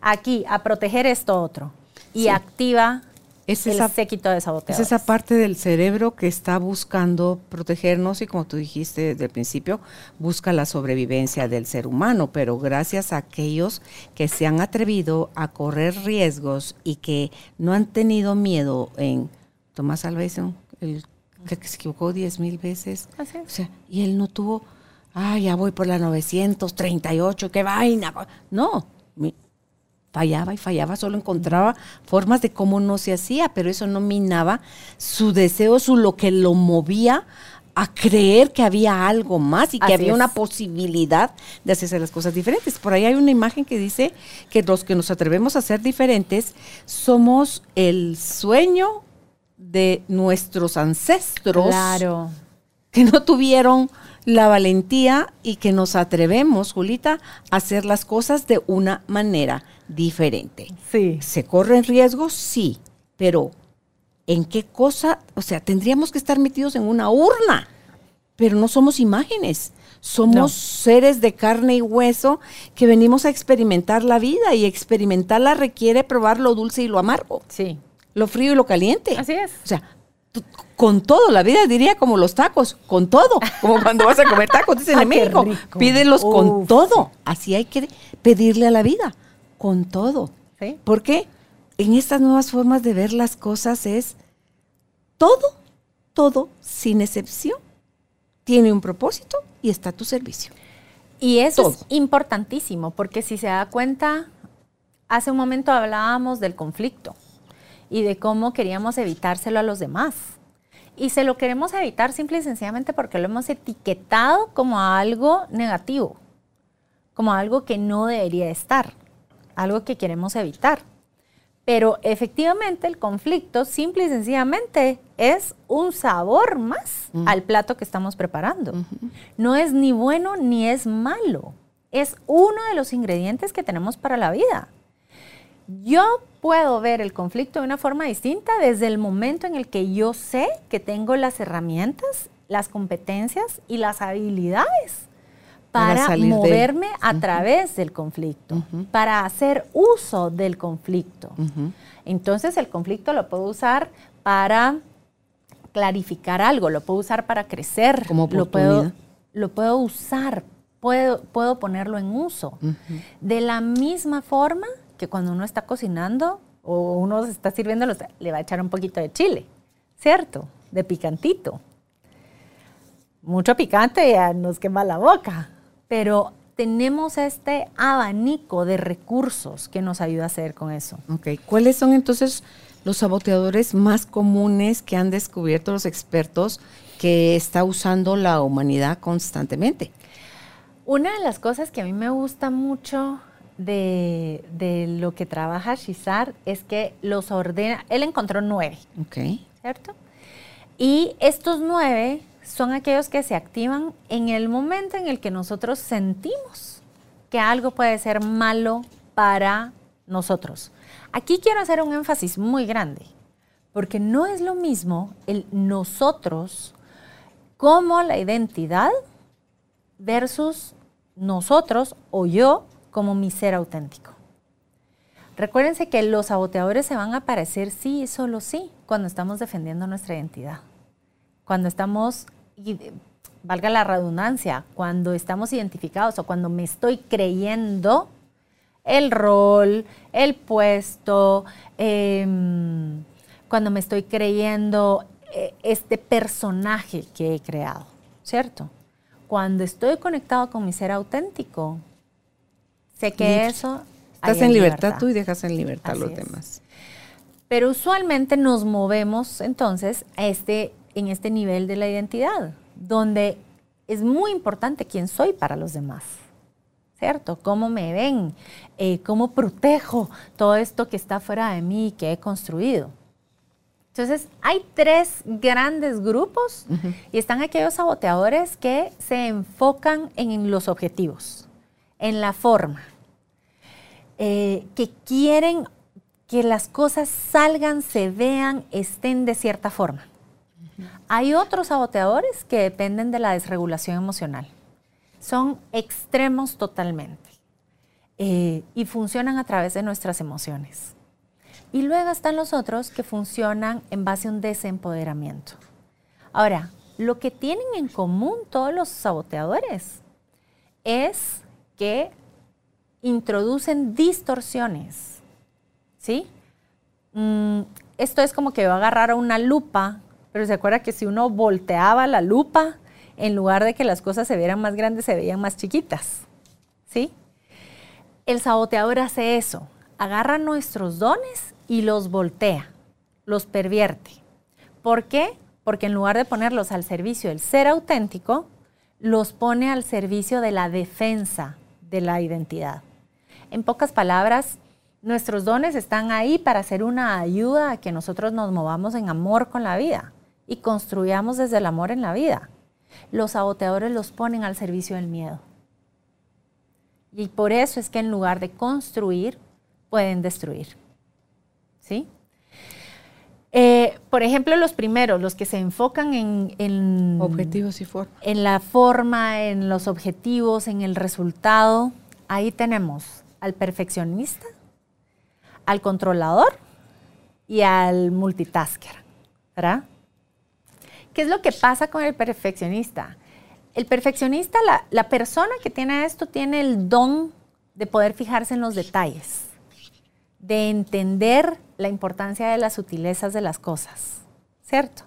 aquí, a proteger esto otro, y activa es esa, séquito de Es esa parte del cerebro que está buscando protegernos y como tú dijiste desde el principio, busca la sobrevivencia del ser humano, pero gracias a aquellos que se han atrevido a correr riesgos y que no han tenido miedo en Tomás Alba el que se equivocó diez mil veces. y él no tuvo, ah, ya voy por la 938, qué vaina. No, fallaba y fallaba, solo encontraba formas de cómo no se hacía, pero eso no minaba su deseo, su lo que lo movía a creer que había algo más y que había una posibilidad de hacerse las cosas diferentes. Por ahí hay una imagen que dice que los que nos atrevemos a ser diferentes somos el sueño de nuestros ancestros claro. que no tuvieron la valentía y que nos atrevemos, Julita, a hacer las cosas de una manera diferente. Sí. ¿Se corren riesgos? Sí, pero ¿en qué cosa? O sea, tendríamos que estar metidos en una urna, pero no somos imágenes. Somos seres de carne y hueso que venimos a experimentar la vida y experimentarla requiere probar lo dulce y lo amargo. Sí. Lo frío y lo caliente. Así es. O sea, con todo, la vida diría como los tacos, con todo, como cuando vas a comer tacos, dicen en México, pídelos con todo. Así hay que pedirle a la vida con todo. Porque en estas nuevas formas de ver las cosas es todo, todo, sin excepción, tiene un propósito y está a tu servicio. Y eso es importantísimo, porque si se da cuenta, hace un momento hablábamos del conflicto y de cómo queríamos evitárselo a los demás. Y se lo queremos evitar simple y sencillamente porque lo hemos etiquetado como algo negativo, como algo que no debería estar algo que queremos evitar. Pero efectivamente el conflicto simple y sencillamente es un sabor más al plato que estamos preparando. No es ni bueno ni es malo. Es uno de los ingredientes que tenemos para la vida. Yo puedo ver el conflicto de una forma distinta desde el momento en el que yo sé que tengo las herramientas, las competencias y las habilidades para, moverme a través del conflicto, para hacer uso del conflicto. Entonces el conflicto lo puedo usar para clarificar algo, lo puedo usar para crecer, Como lo puedo, lo puedo usar, puedo, puedo ponerlo en uso. De la misma forma que cuando uno está cocinando o uno se está sirviendo, le va a echar un poquito de chile, ¿cierto? De picantito. Mucho picante ya nos quema la boca pero tenemos este abanico de recursos que nos ayuda a hacer con eso. Ok, ¿cuáles son entonces los saboteadores más comunes que han descubierto los expertos que está usando la humanidad constantemente? Una de las cosas que a mí me gusta mucho de, lo que trabaja Shizar es que los ordena, él encontró nueve. Ok. ¿Cierto? Y estos nueve son aquellos que se activan en el momento en el que nosotros sentimos que algo puede ser malo para nosotros. Aquí quiero hacer un énfasis muy grande, porque no es lo mismo el nosotros como la identidad versus nosotros o yo como mi ser auténtico. Recuérdense que los saboteadores se van a aparecer sí y solo sí cuando estamos defendiendo nuestra identidad. Cuando estamos, valga la redundancia, cuando estamos identificados o cuando me estoy creyendo el rol, el puesto, em, cuando me estoy creyendo eh, este personaje que he creado, ¿cierto? Cuando estoy conectado con mi ser auténtico, sé que eso... Estás en libertad, tú y dejas en libertad a los demás. Pero usualmente nos movemos entonces a este, en este nivel de la identidad, donde es muy importante quién soy para los demás. ¿Cierto? ¿Cómo me ven? Eh, ¿Cómo protejo todo esto que está fuera de mí y que he construido? Entonces, hay tres grandes grupos y están aquellos saboteadores que se enfocan en los objetivos, en la forma, eh, que quieren que las cosas salgan, se vean, estén de cierta forma. Hay otros saboteadores que dependen de la desregulación emocional. Son extremos totalmente eh, y funcionan a través de nuestras emociones. Y luego están los otros que funcionan en base a un desempoderamiento. Ahora, lo que tienen en común todos los saboteadores es que introducen distorsiones. ¿Sí? Mm, esto es como que va a agarrar una lupa, pero se acuerda que si uno volteaba la lupa, en lugar de que las cosas se vieran más grandes, se veían más chiquitas. ¿Sí? El saboteador hace eso, agarra nuestros dones y los voltea, los pervierte. ¿Por qué? Porque en lugar de ponerlos al servicio del ser auténtico, los pone al servicio de la defensa de la identidad. En pocas palabras, nuestros dones están ahí para ser una ayuda a que nosotros nos movamos en amor con la vida y construyamos desde el amor en la vida. Los saboteadores los ponen al servicio del miedo. Y por eso es que en lugar de construir, pueden destruir. ¿sí? Eh, por ejemplo, los primeros, los que se enfocan en, objetivos y forma. En la forma, en los objetivos, en el resultado, ahí tenemos al perfeccionista, al controlador y al multitasker, ¿verdad? ¿Qué es lo que pasa con el perfeccionista? El perfeccionista, la persona que tiene esto, tiene el don de poder fijarse en los detalles de entender la importancia de las sutilezas de las cosas, ¿cierto?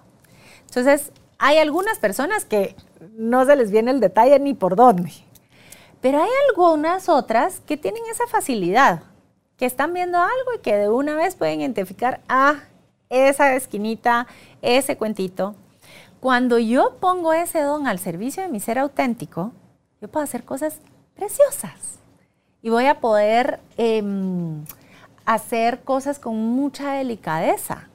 Entonces, hay algunas personas que no se les viene el detalle ni por dónde, pero hay algunas otras que tienen esa facilidad, que están viendo algo y que de una vez pueden identificar, ah, esa esquinita, ese cuentito. Cuando yo pongo ese don al servicio de mi ser auténtico, yo puedo hacer cosas preciosas y voy a poder... Em, hacer cosas con mucha delicadeza.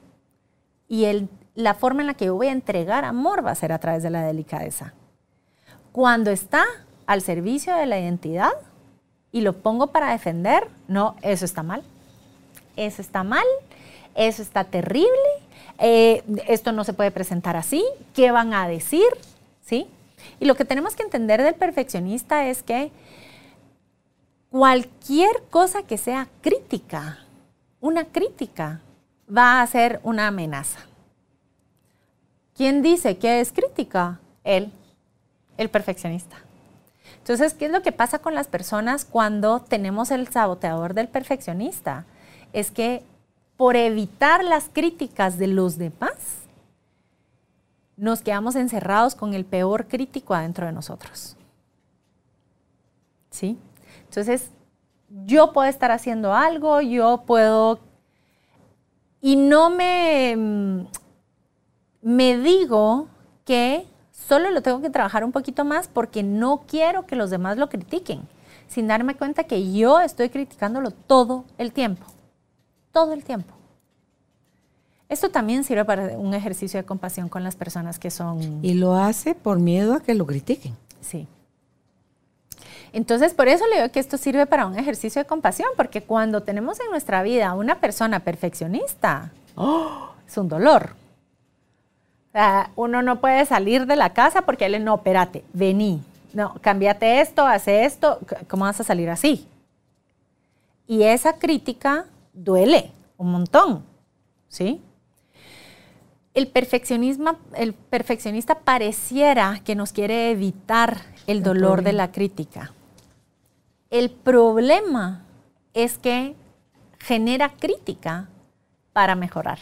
Y el, la forma en la que yo voy a entregar amor va a ser a través de la delicadeza. Cuando está al servicio de la identidad y lo pongo para defender, no, eso está mal. Eso está mal, eso está terrible, eh, esto no se puede presentar así, ¿qué van a decir? ¿Sí? Y lo que tenemos que entender del perfeccionista es que cualquier cosa que sea crítica, una crítica va a ser una amenaza. ¿Quién dice que es crítica? Él, el perfeccionista. Entonces, ¿qué es lo que pasa con las personas cuando tenemos el saboteador del perfeccionista? Es que por evitar las críticas de los demás, nos quedamos encerrados con el peor crítico adentro de nosotros. ¿Sí? Entonces, yo puedo estar haciendo algo, yo puedo... Y no me, me digo que Solo lo tengo que trabajar un poquito más porque no quiero que los demás lo critiquen, sin darme cuenta que yo estoy criticándolo todo el tiempo. Todo el tiempo. Esto también sirve para un ejercicio de compasión con las personas que son... Y lo hace por miedo a que lo critiquen. Sí. Entonces, por eso le digo que esto sirve para un ejercicio de compasión, porque cuando tenemos en nuestra vida una persona perfeccionista, ¡oh! es un dolor. Sea, uno no puede salir de la casa porque él, no, espérate, vení, no, cámbiate esto, hace esto, ¿cómo vas a salir así? Y esa crítica duele un montón, ¿sí? El perfeccionismo, el perfeccionista pareciera que nos quiere evitar el dolor de la crítica. El problema es que genera crítica para mejorar.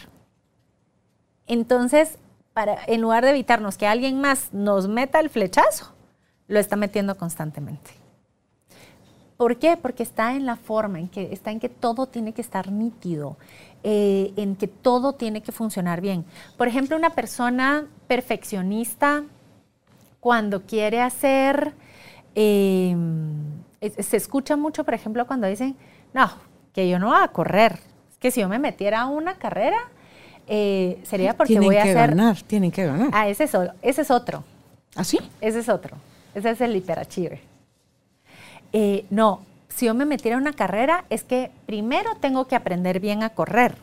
Entonces, para, en lugar de evitarnos que alguien más nos meta el flechazo, lo está metiendo constantemente. ¿Por qué? Porque está en la forma, en que, está en que todo tiene que estar nítido, eh, en que todo tiene que funcionar bien. Por ejemplo, una persona perfeccionista, cuando quiere hacer, eh, se escucha mucho, por ejemplo, cuando dicen, no, que yo no voy a correr, que si yo me metiera a una carrera, eh, sería porque voy a hacer... Tienen que ganar, tienen que ganar. Ah, ese es, ese es otro. ¿Ah, sí? Ese es otro. Ese es el hiperachiever. Eh, no, si yo me metiera a una carrera, es que primero tengo que aprender bien a correr,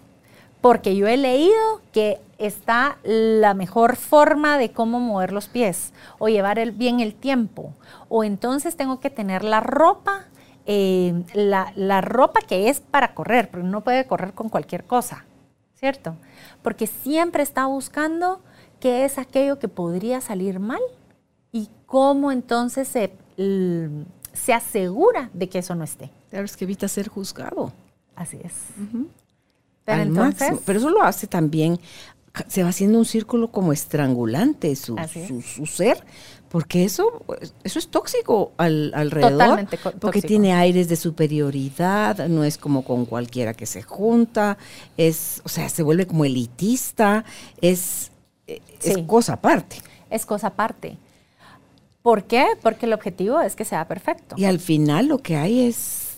porque yo he leído que está la mejor forma de cómo mover los pies o llevar bien el tiempo, o entonces tengo que tener la ropa, eh, la, la ropa que es para correr, pero no puede correr con cualquier cosa, ¿cierto? Porque siempre está buscando qué es aquello que podría salir mal y cómo entonces se, se asegura de que eso no esté. Claro, es que evita ser juzgado. Así es. Pero, entonces, pero eso lo hace también, se va haciendo un círculo como estrangulante su, su, ser, porque eso, eso es tóxico al, alrededor. Totalmente Porque tiene aires de superioridad, no es como con cualquiera que se junta, es, o sea, se vuelve como elitista, es, es cosa aparte. Es cosa aparte. ¿Por qué? Porque el objetivo es que sea perfecto. Y al final lo que hay es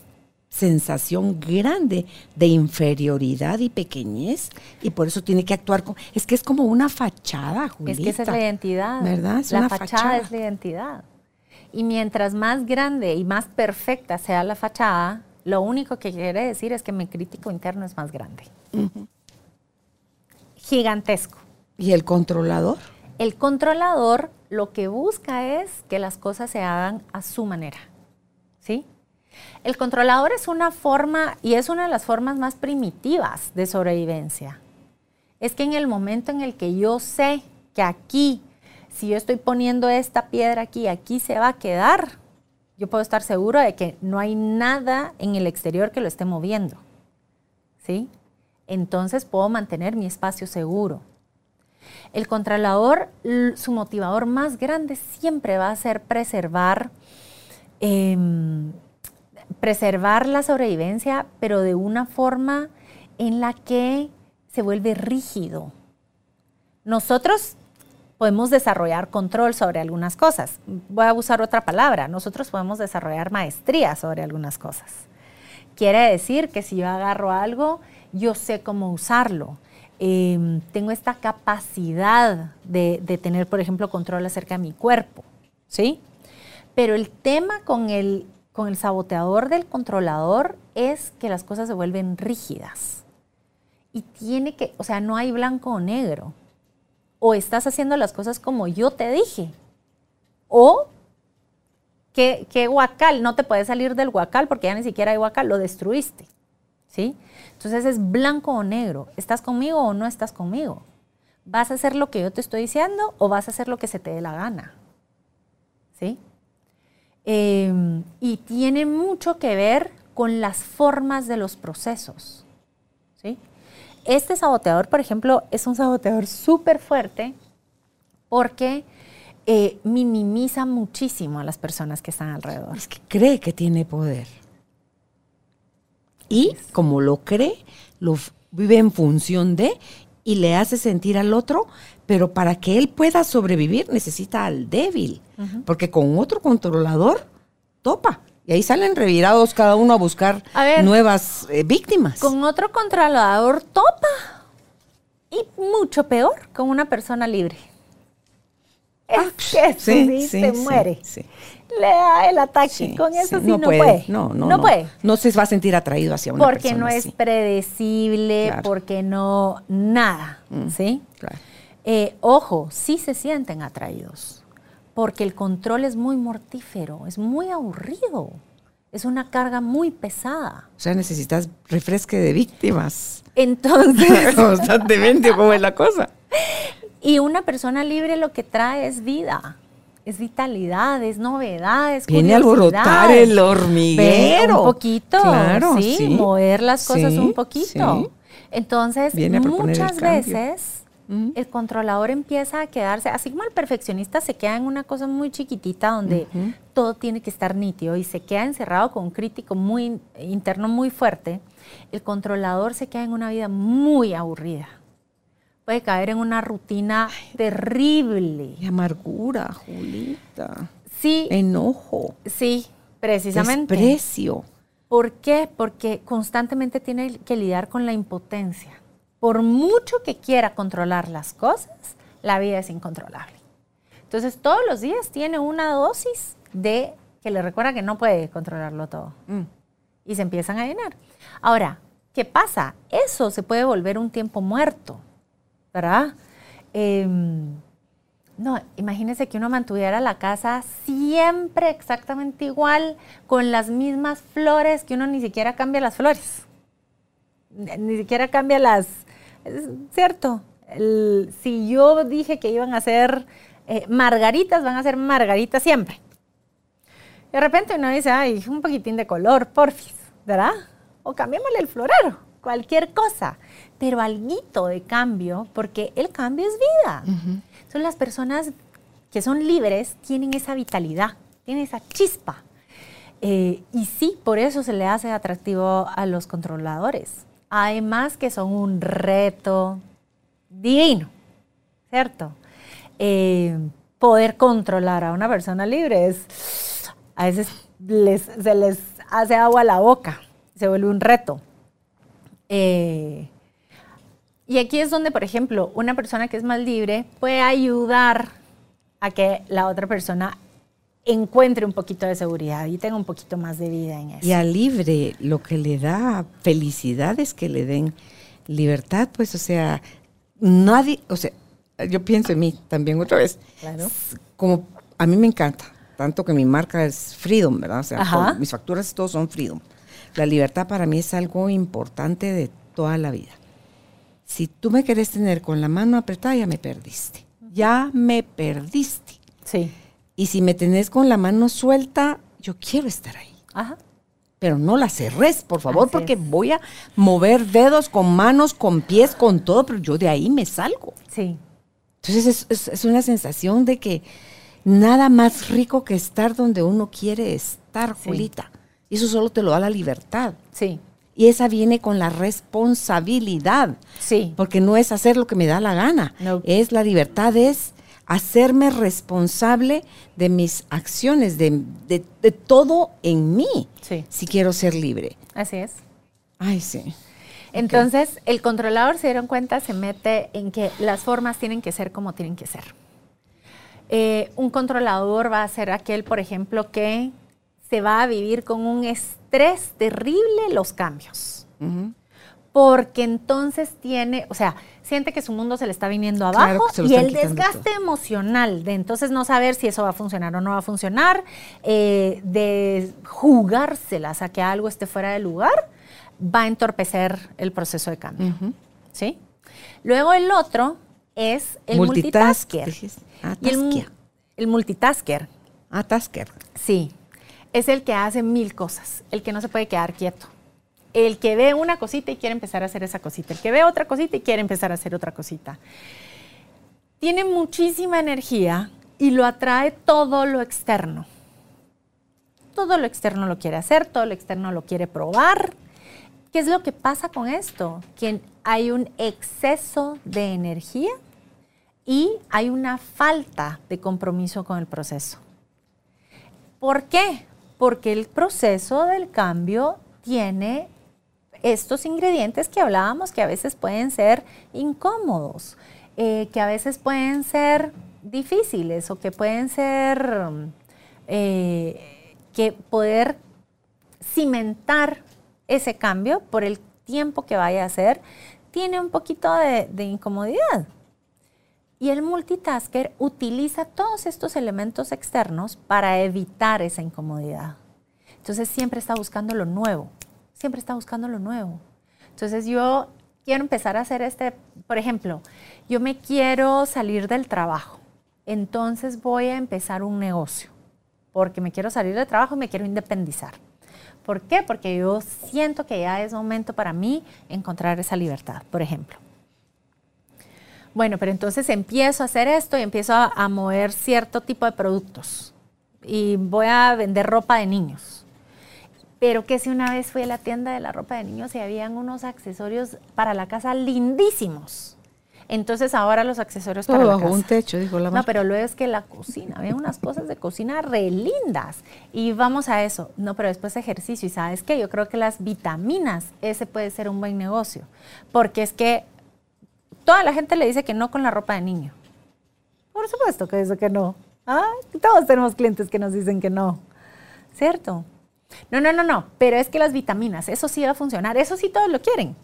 sensación grande de inferioridad y pequeñez y por eso tiene que actuar como es que es como una fachada Julita. es que esa es la identidad verdad la fachada, es la identidad y mientras más grande y más perfecta sea la fachada lo único que quiere decir es que mi crítico interno es más grande gigantesco y el controlador el controlador lo que busca es que las cosas se hagan a su manera. ¿Sí? El controlador es una forma y es una de las formas más primitivas de sobrevivencia. Es que en el momento en el que yo sé que aquí, si yo estoy poniendo esta piedra aquí, aquí se va a quedar, yo puedo estar seguro de que no hay nada en el exterior que lo esté moviendo. ¿Sí? Entonces puedo mantener mi espacio seguro. El controlador, su motivador más grande siempre va a ser preservar, em, preservar la sobrevivencia, pero de una forma en la que se vuelve rígido. Nosotros podemos desarrollar control sobre algunas cosas. Voy a usar otra palabra. Nosotros podemos desarrollar maestría sobre algunas cosas. Quiere decir que si yo agarro algo, yo sé cómo usarlo Em, tengo esta capacidad de, tener, por ejemplo, control acerca de mi cuerpo, ¿sí? Pero el tema con el, con el saboteador del controlador es que las cosas se vuelven rígidas. Y tiene que, o sea, no hay blanco o negro. O estás haciendo las cosas como yo te dije. O que, guacal, no te puedes salir del guacal porque ya ni siquiera hay guacal, lo destruiste. ¿Sí? Entonces es blanco o negro. ¿Estás conmigo o no estás conmigo? ¿Vas a hacer lo que yo te estoy diciendo o vas a hacer lo que se te dé la gana? ¿Sí? Em, y tiene mucho que ver con las formas de los procesos. ¿sí? Este saboteador, por ejemplo, es un saboteador súper fuerte porque eh, minimiza muchísimo a las personas que están alrededor. Es que cree que tiene poder. Y como lo cree, lo vive en función de y le hace sentir al otro, pero para que él pueda sobrevivir necesita al débil, porque con otro controlador topa. Y ahí salen revirados cada uno a buscar nuevas eh, víctimas. Con otro controlador topa. Y mucho peor con una persona libre. Es ah, sí, se muere. Le da el ataque. con eso sí no, puede. No, no, no, puede. No se va a sentir atraído hacia una porque persona. Porque no es predecible, porque no. Nada. Mm, ¿Sí? Claro. Eh, ojo, sí se sienten atraídos. Porque el control es muy mortífero, es muy aburrido. Es una carga muy pesada. O sea, necesitas refresque de víctimas. Entonces. Constantemente, ¿cómo es la cosa? Y una persona libre lo que trae es vida, es vitalidad, es novedad, es Viene a alborotar el hormiguero. un poquito, claro, sí, mover las cosas un poquito. Entonces, muchas veces el controlador empieza a quedarse, así como el perfeccionista se queda en una cosa muy chiquitita donde todo tiene que estar nítido y se queda encerrado con un crítico muy interno muy fuerte, el controlador se queda en una vida muy aburrida puede caer en una rutina terrible. Y amargura, Julita. Sí. Enojo. Sí, precisamente. Desprecio. ¿Por qué? Porque constantemente tiene que lidiar con la impotencia. Por mucho que quiera controlar las cosas, la vida es incontrolable. Entonces, todos los días tiene una dosis de que le recuerda que no puede controlarlo todo. Mm. Y se empiezan a llenar. Ahora, ¿qué pasa? Eso se puede volver un tiempo muerto. ¿verdad? Em, no, imagínese que uno mantuviera la casa siempre exactamente igual, con las mismas flores, que uno ni siquiera cambia las flores. Ni siquiera cambia las... Es cierto, si yo dije que iban a ser eh, margaritas, van a ser margaritas siempre. De repente uno dice, ay, un poquitín de color, porfis, ¿verdad? O cambiémosle el florero, cualquier cosa pero algo de cambio, porque el cambio es vida. Son las personas que son libres, tienen esa vitalidad, tienen esa chispa. Eh, y sí, por eso se le hace atractivo a los controladores. Además que son un reto divino, ¿cierto? Eh, poder controlar a una persona libre es, a veces se les hace agua a la boca, se vuelve un reto. Eh, y aquí es donde, por ejemplo, una persona que es más libre puede ayudar a que la otra persona encuentre un poquito de seguridad y tenga un poquito más de vida en eso. Y al libre lo que le da felicidad es que le den libertad, pues, o sea, nadie, o sea, yo pienso en mí también otra vez. Claro. Como a mí me encanta, tanto que mi marca es Freedom, ¿verdad? O sea, mis facturas todos son Freedom. La libertad para mí es algo importante de toda la vida si tú me querés tener con la mano apretada, ya me perdiste. Ya me perdiste. Sí. Y si me tenés con la mano suelta, yo quiero estar ahí. Ajá. Pero no la cerres, por favor, porque voy a mover dedos con manos, con pies, con todo, pero yo de ahí me salgo. Sí. Entonces es, una sensación de que nada más rico que estar donde uno quiere estar, Julita. Y eso solo te lo da la libertad. Sí. Y esa viene con la responsabilidad. Sí. Porque no es hacer lo que me da la gana. Es la libertad, es hacerme responsable de mis acciones, de, todo en mí. Sí. Si quiero ser libre. Así es. Ay, sí. Entonces, el controlador, se dieron cuenta, se mete en que las formas tienen que ser como tienen que ser. Eh, un controlador va a ser aquel, por ejemplo, que se va a vivir con un estrés terrible los cambios. Porque entonces tiene, o sea, siente que su mundo se le está viniendo abajo y el desgaste emocional de entonces no saber si eso va a funcionar o no va a funcionar, eh, de jugárselas a que algo esté fuera de lugar, va a entorpecer el proceso de cambio. ¿Sí? Luego el otro es el multitasker. Ah, el, el multitasker. Ah, tasker. Sí es el que hace mil cosas, el que no se puede quedar quieto. El que ve una cosita y quiere empezar a hacer esa cosita. El que ve otra cosita y quiere empezar a hacer otra cosita. Tiene muchísima energía y lo atrae todo lo externo. Todo lo externo lo quiere hacer, todo lo externo lo quiere probar ¿Qué es lo que pasa con esto? Que hay un exceso de energía y hay una falta de compromiso con el proceso. ¿Por qué? Porque el proceso del cambio tiene estos ingredientes que hablábamos que a veces pueden ser incómodos, eh, que a veces pueden ser difíciles o que pueden ser eh, que poder cimentar ese cambio por el tiempo que vaya a ser, tiene un poquito de incomodidad. Y el multitasker utiliza todos estos elementos externos para evitar esa incomodidad. Entonces siempre está buscando lo nuevo, siempre está buscando lo nuevo. Entonces yo quiero empezar a hacer este, por ejemplo, yo me quiero salir del trabajo, entonces voy a empezar un negocio, porque me quiero salir del trabajo y me quiero independizar. ¿Por qué? Porque yo siento que ya es momento para mí encontrar esa libertad, por ejemplo. Bueno, pero entonces empiezo a hacer esto y empiezo a, mover cierto tipo de productos. Y voy a vender ropa de niños. Pero que si una vez fui a la tienda de la ropa de niños y habían unos accesorios para la casa lindísimos. Entonces ahora los accesorios para la casa. un techo, dijo la No, pero luego es que la cocina, había unas cosas de cocina re lindas. Y vamos a eso. No, pero después ejercicio. Y sabes qué, yo creo que las vitaminas, ese puede ser un buen negocio. Porque es que Toda la gente le dice que no con la ropa de niño. Por supuesto que dice que no. Ah, todos tenemos clientes que nos dicen que no. ¿Cierto? No, no, no, no. Pero es que las vitaminas, eso sí va a funcionar. Eso sí todos lo quieren.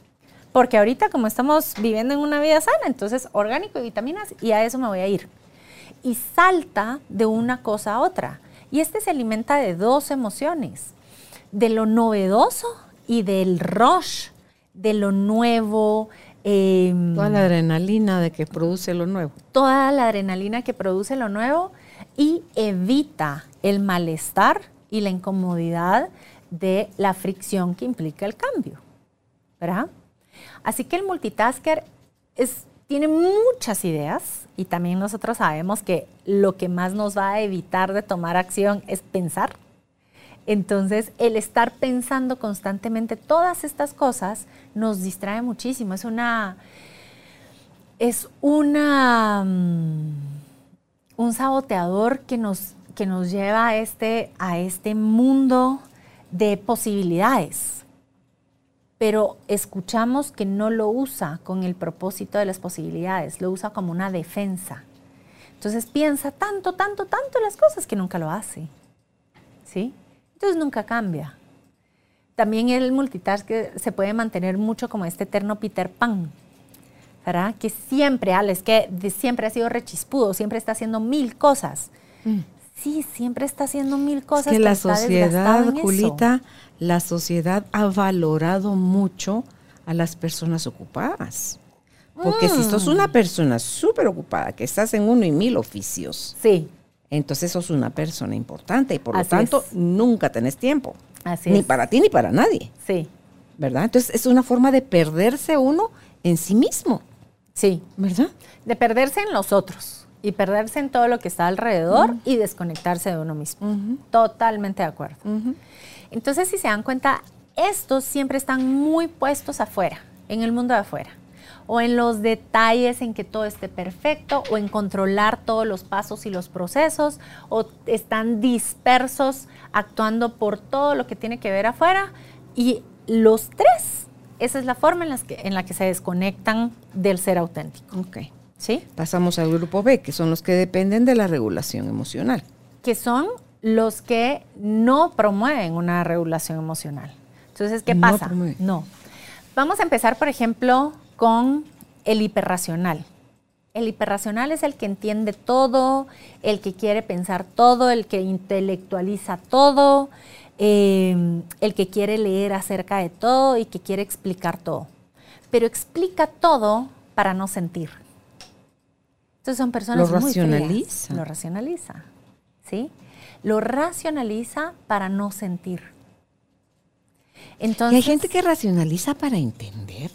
Porque ahorita como estamos viviendo en una vida sana, entonces orgánico y vitaminas y a eso me voy a ir. Y salta de una cosa a otra. Y este se alimenta de dos emociones. De lo novedoso y del rush, de lo nuevo, Em, toda la adrenalina de que produce lo nuevo. Toda la adrenalina que produce lo nuevo y evita el malestar y la incomodidad de la fricción que implica el cambio. ¿Verdad? Así que el multitasker es, tiene muchas ideas y también nosotros sabemos que lo que más nos va a evitar de tomar acción es pensar. Entonces, el estar pensando constantemente todas estas cosas nos distrae muchísimo. Es una. Es una. Mm, un saboteador que nos, que nos lleva a este, a este mundo de posibilidades. Pero escuchamos que no lo usa con el propósito de las posibilidades, lo usa como una defensa. Entonces piensa tanto, tanto, tanto las cosas que nunca lo hace. ¿Sí? Entonces nunca cambia. También el multitask se puede mantener mucho como este eterno Peter Pan, ¿verdad? Que siempre, Al, es que siempre ha sido rechispudo, siempre está haciendo mil cosas. Mm. Sí, siempre está haciendo mil cosas. Es que la sociedad, Julita, la sociedad ha valorado mucho a las personas ocupadas. Porque si sos una mm. persona súper ocupada, que estás en uno y mil oficios, sí entonces sos una persona importante y por lo tanto nunca tenés tiempo. Así ni para ti ni para nadie. Sí. ¿Verdad? Entonces es una forma de perderse uno en sí mismo. Sí. ¿Verdad? De perderse en los otros y perderse en todo lo que está alrededor y desconectarse de uno mismo. Totalmente de acuerdo. Entonces, si se dan cuenta, estos siempre están muy puestos afuera, en el mundo de afuera o en los detalles en que todo esté perfecto o en controlar todos los pasos y los procesos o están dispersos actuando por todo lo que tiene que ver afuera y los tres, esa es la forma en, que, en la que se desconectan del ser auténtico. ¿Sí? Pasamos al grupo B, que son los que dependen de la regulación emocional. Que son los que no promueven una regulación emocional. Entonces, ¿qué pasa? No. Vamos a empezar, por ejemplo, con el hiperracional. El hiperracional es el que entiende todo, el que quiere pensar todo, el que intelectualiza todo, em, el que quiere leer acerca de todo y que quiere explicar todo. Pero explica todo para no sentir. Entonces son personas lo racionaliza. Lo racionaliza, ¿sí? Lo racionaliza para no sentir. Entonces, ¿Y hay gente que racionaliza para entender?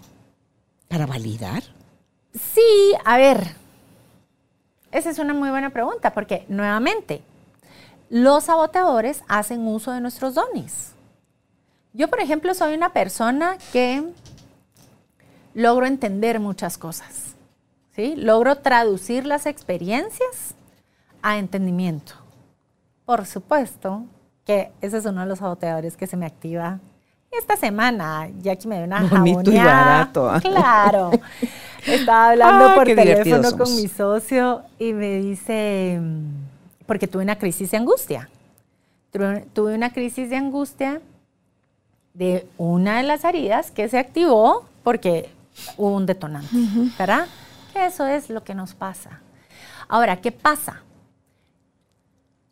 ¿Para validar? Sí, a ver. Esa es una muy buena pregunta porque nuevamente, los saboteadores hacen uso de nuestros dones. Yo, por ejemplo, soy una persona que logro entender muchas cosas. ¿Sí? Logro traducir las experiencias a entendimiento. Por supuesto que ese es uno de los saboteadores que se me activa esta semana. Ya que me dio una Bonito y barato. ¿ah? Claro. Estaba hablando ah, por teléfono con mi socio y me dice, porque tuve una crisis de angustia. Tuve una crisis de angustia de una de las heridas que se activó porque hubo un detonante, ¿verdad? Eso es lo que nos pasa. Ahora, ¿qué pasa?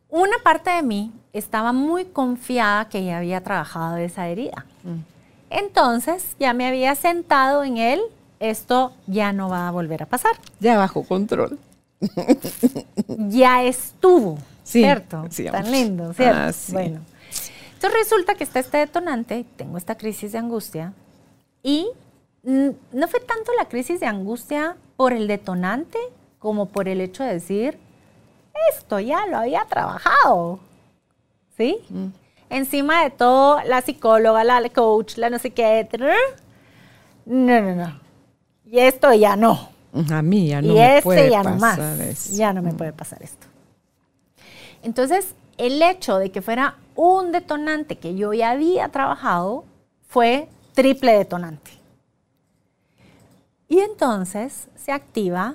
Una parte de mí estaba muy confiada que ya había trabajado esa herida. Mm. Entonces, ya me había sentado en él, esto ya no va a volver a pasar. Ya bajo control. ya estuvo, ¿cierto? Tan lindo, ¿cierto? Ah, bueno. Entonces resulta que está este detonante, tengo esta crisis de angustia y no fue tanto la crisis de angustia por el detonante como por el hecho de decir, esto ya lo había trabajado. ¿Sí? Mm. Encima de todo, la psicóloga, la coach, la no sé qué, no, no, no. Y esto ya no. A mí ya no me puede ya pasar no Ya no me puede pasar esto. Entonces, el hecho de que fuera un detonante que yo ya había trabajado fue triple detonante. Y entonces se activa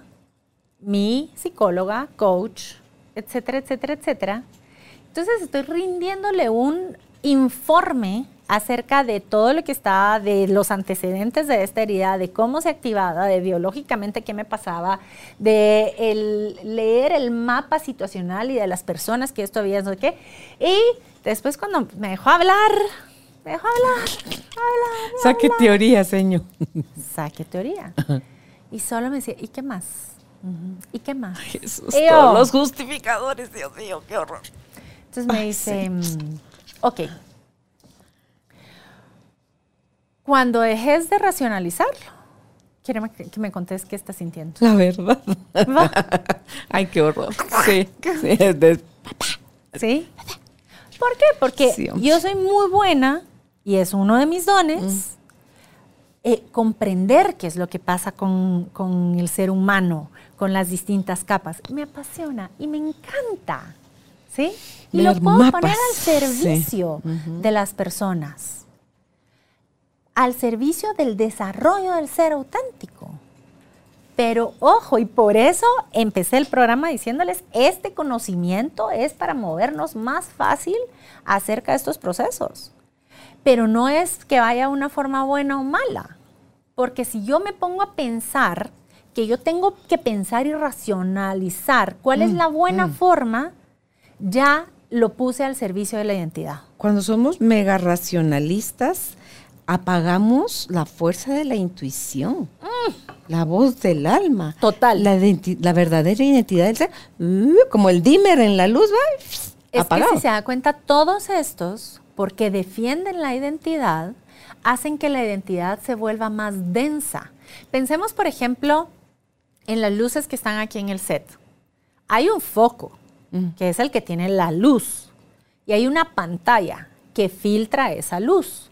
mi psicóloga, coach, etcétera, etcétera, etcétera. Entonces estoy rindiéndole un informe acerca de todo lo que está, de los antecedentes de esta herida, de cómo se activaba, de biológicamente qué me pasaba, de leer el mapa situacional y de las personas que esto había, no sé qué. Y después cuando me dejó hablar, me dejó hablar, hablar. Saque teoría, señor. Saque teoría. Y solo me decía, ¿y qué más? ¿Y qué más? Jesús, todos los justificadores, Dios mío, qué horror. Entonces me dice, mm, ok, cuando dejes de racionalizarlo, quiero que me contes qué estás sintiendo. La verdad. Ay, qué horror. Sí, sí. ¿Sí? ¿Por qué? Porque yo soy muy buena y es uno de mis dones, mm. eh, comprender qué es lo que pasa con, el ser humano, con las distintas capas. Me apasiona y me encanta, ¿sí? Y lo puedo poner al servicio de las personas, al servicio del desarrollo del ser auténtico. Pero ojo, y por eso empecé el programa diciéndoles, este conocimiento es para movernos más fácil acerca de estos procesos pero no es que vaya de una forma buena o mala. Porque si yo me pongo a pensar que yo tengo que pensar y racionalizar cuál es mm, la buena mm. forma, ya lo puse al servicio de la identidad. Cuando somos mega racionalistas, apagamos la fuerza de la intuición, mm. la voz del alma. Total. La, verdadera identidad del ser, uh, como el dimmer en la luz, va es que si se da cuenta, todos estos porque defienden la identidad, hacen que la identidad se vuelva más densa. Pensemos, por ejemplo, en las luces que están aquí en el set. Hay un foco, mm. que es el que tiene la luz, y hay una pantalla que filtra esa luz.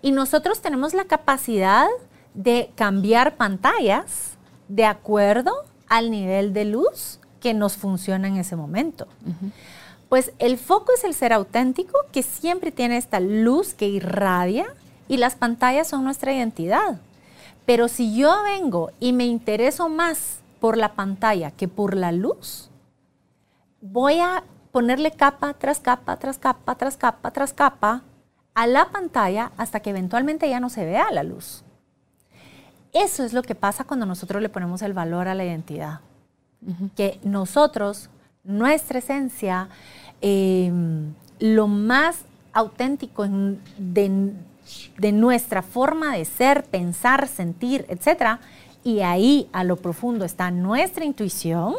Y nosotros tenemos la capacidad de cambiar pantallas de acuerdo al nivel de luz que nos funciona en ese momento. Pues el foco es el ser auténtico que siempre tiene esta luz que irradia y las pantallas son nuestra identidad. Pero si yo vengo y me intereso más por la pantalla que por la luz, voy a ponerle capa tras capa, tras capa, tras capa, tras capa a la pantalla hasta que eventualmente ya no se vea la luz. Eso es lo que pasa cuando nosotros le ponemos el valor a la identidad. Que nosotros, nuestra esencia, Em, lo más auténtico de, nuestra forma de ser, pensar, sentir, etc. Y ahí a lo profundo está nuestra intuición,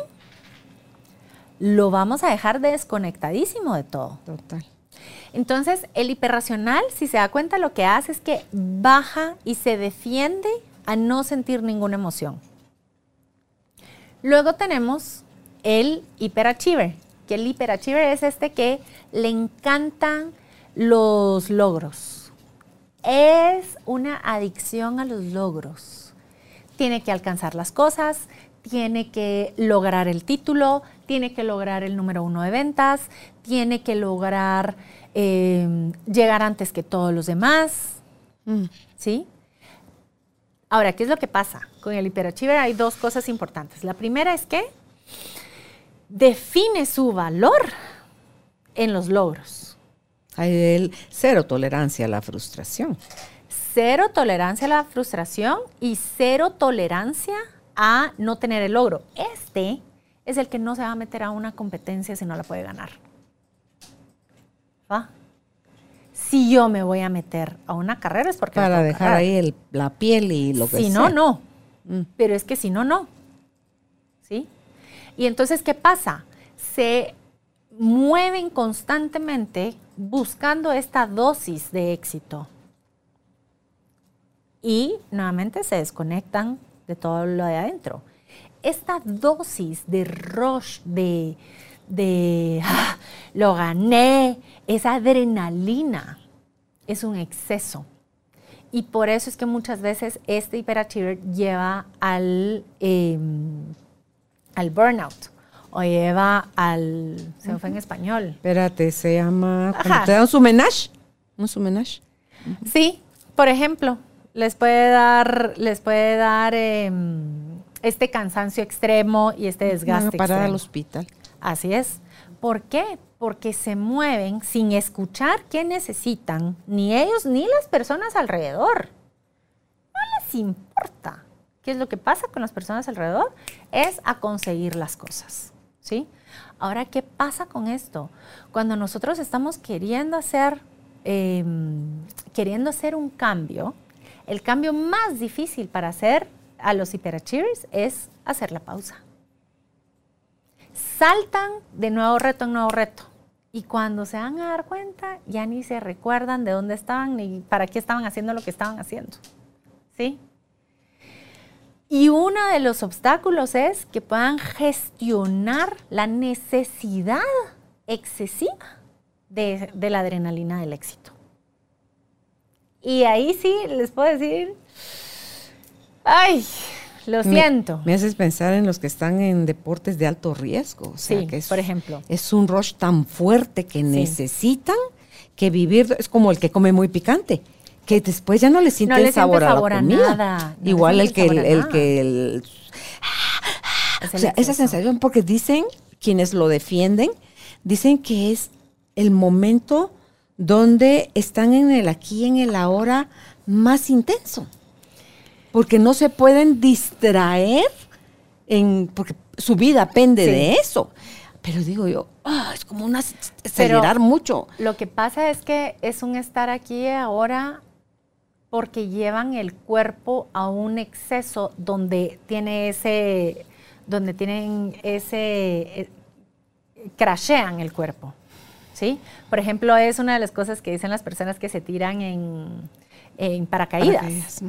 lo vamos a dejar desconectadísimo de todo. Total. Entonces, el hiperracional, si se da cuenta, lo que hace es que baja y se defiende a no sentir ninguna emoción. Luego tenemos el hiperachiever, el hiperachiever es este que le encantan los logros, es una adicción a los logros. Tiene que alcanzar las cosas, tiene que lograr el título, tiene que lograr el número uno de ventas, tiene que lograr eh, llegar antes que todos los demás. Mm. ¿Sí? Ahora, ¿qué es lo que pasa? Con el hiperachiever hay dos cosas importantes. La primera es que define su valor en los logros. Hay el cero tolerancia a la frustración. Cero tolerancia a la frustración y cero tolerancia a no tener el logro. Este es el que no se va a meter a una competencia si no la puede ganar. ¿Va? Si yo me voy a meter a una carrera es porque... Para dejar ahí la piel y lo que sea. Si no, no. Mm. Pero es que si no, no. ¿Sí? Y entonces, ¿qué pasa? Se mueven constantemente buscando esta dosis de éxito. Y nuevamente se desconectan de todo lo de adentro. Esta dosis de rush, de, de lo gané, esa adrenalina, es un exceso. Y por eso es que muchas veces este hiperachiever lleva al, em, al burnout o lleva al. Se fue en español. Espérate, se llama. ¿Te da un sumenage? ¿Un sumenage? Sí, por ejemplo, les puede dar, les puede dar em, este cansancio extremo y este desgaste. Van a al hospital. Así es. ¿Por qué? Porque se mueven sin escuchar qué necesitan, ni ellos ni las personas alrededor. No les importa qué es lo que pasa con las personas alrededor, es a conseguir las cosas. ¿Sí? Ahora, ¿qué pasa con esto? Cuando nosotros estamos queriendo hacer, em, queriendo hacer un cambio, el cambio más difícil para hacer a los hiperachievers es hacer la pausa. Saltan de nuevo reto en nuevo reto. Y cuando se van a dar cuenta, ya ni se recuerdan de dónde estaban ni para qué estaban haciendo lo que estaban haciendo. ¿Sí? Y uno de los obstáculos es que puedan gestionar la necesidad excesiva de, de la adrenalina del éxito. Y ahí sí les puedo decir, ay, lo siento. Me, haces pensar en los que están en deportes de alto riesgo. sí, que es, por ejemplo. Es un rush tan fuerte que necesitan que vivir, es como el que come muy picante, que después ya no le siente el sabor, a, la Nada. Igual el que el, que o sea, esa sensación, porque dicen quienes lo defienden, dicen que es el momento donde están en el aquí, en el ahora más intenso. Porque no se pueden distraer, en, porque su vida pende de eso. Pero digo yo, ah, es como una acelerar mucho. Lo que pasa es que es un estar aquí ahora porque llevan el cuerpo a un exceso donde tiene ese, donde tienen ese, eh, crashean el cuerpo. ¿sí? Por ejemplo, es una de las cosas que dicen las personas que se tiran en, paracaídas,